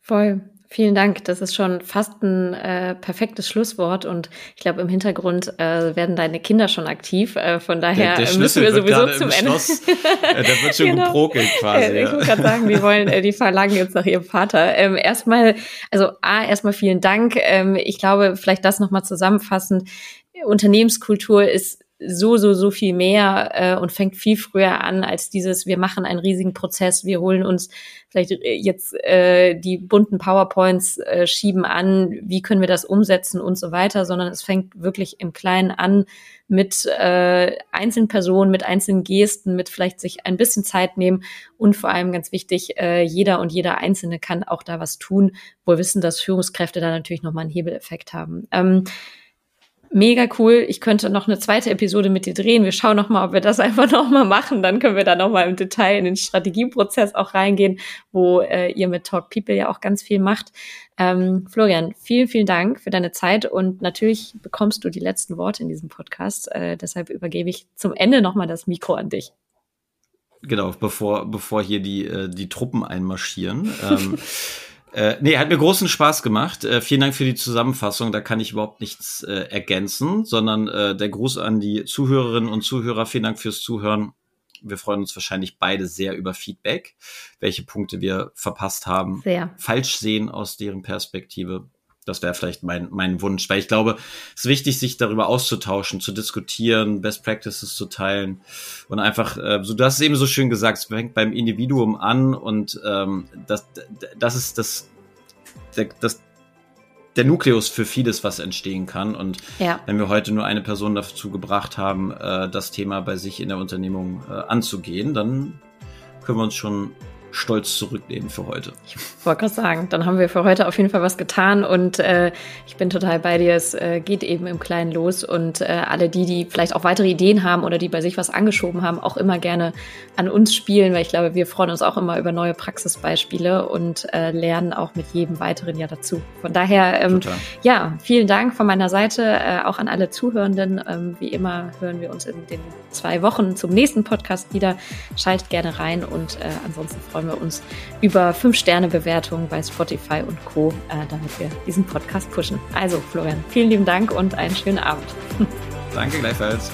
Voll. Vielen Dank. Das ist schon fast ein äh, perfektes Schlusswort und ich glaube, im Hintergrund äh, werden deine Kinder schon aktiv. Äh, von daher äh, müssen wir sowieso zum Ende.
Schloss, äh, da wird schon
Genau.
geprokelt quasi.
Äh, ich wollte gerade sagen, die wollen, äh, die verlangen jetzt nach ihrem Vater. Ähm, erstmal, also A, erstmal vielen Dank. Ähm, ich glaube, vielleicht das nochmal zusammenfassend. Unternehmenskultur ist so, so, so viel mehr äh, und fängt viel früher an als dieses, wir machen einen riesigen Prozess, wir holen uns vielleicht äh, jetzt äh, die bunten PowerPoints, äh, schieben an, wie können wir das umsetzen und so weiter, sondern es fängt wirklich im Kleinen an mit äh, einzelnen Personen, mit einzelnen Gesten, mit vielleicht sich ein bisschen Zeit nehmen und vor allem ganz wichtig, äh, jeder und jeder Einzelne kann auch da was tun, wohl wissen, dass Führungskräfte da natürlich nochmal einen Hebeleffekt haben. Ähm, mega cool. Ich könnte noch eine zweite Episode mit dir drehen. Wir schauen noch mal, ob wir das einfach noch mal machen. Dann können wir da noch mal im Detail in den Strategieprozess auch reingehen, wo äh, ihr mit Talk People ja auch ganz viel macht. Ähm, Florian, vielen, vielen Dank für deine Zeit und natürlich bekommst du die letzten Worte in diesem Podcast. Äh, deshalb übergebe ich zum Ende noch mal das Mikro an dich.
Genau, bevor, bevor hier die, äh, die Truppen einmarschieren. ähm, Äh, nee, hat mir großen Spaß gemacht. Äh, vielen Dank für die Zusammenfassung. Da kann ich überhaupt nichts äh, ergänzen, sondern äh, der Gruß an die Zuhörerinnen und Zuhörer. Vielen Dank fürs Zuhören. Wir freuen uns wahrscheinlich beide sehr über Feedback, welche Punkte wir verpasst haben,
sehr.
falsch sehen aus deren Perspektive. Das wäre vielleicht mein, mein Wunsch, weil ich glaube, es ist wichtig, sich darüber auszutauschen, zu diskutieren, Best Practices zu teilen und einfach, äh, so du hast es eben so schön gesagt, es fängt beim Individuum an und ähm, das, das ist das, der, das, der Nukleus für vieles, was entstehen kann. Und ja. wenn wir heute nur eine Person dazu gebracht haben, äh, das Thema bei sich in der Unternehmung äh, anzugehen, dann können wir uns schon stolz zurücknehmen für heute.
Ich wollte gerade sagen, dann haben wir für heute auf jeden Fall was getan und äh, ich bin total bei dir. Es äh, geht eben im Kleinen los und äh, alle die, die vielleicht auch weitere Ideen haben oder die bei sich was angeschoben haben, auch immer gerne an uns spielen, weil ich glaube, wir freuen uns auch immer über neue Praxisbeispiele und äh, lernen auch mit jedem weiteren Jahr dazu. Von daher, ähm, ja, vielen Dank von meiner Seite, äh, auch an alle Zuhörenden. Ähm, wie immer hören wir uns in den zwei Wochen zum nächsten Podcast wieder. Schaltet gerne rein und äh, ansonsten freuen freuen wir uns über 5-Sterne-Bewertungen bei Spotify und Co., äh, damit wir diesen Podcast pushen. Also, Florian, vielen lieben Dank und einen schönen Abend.
Danke gleichfalls.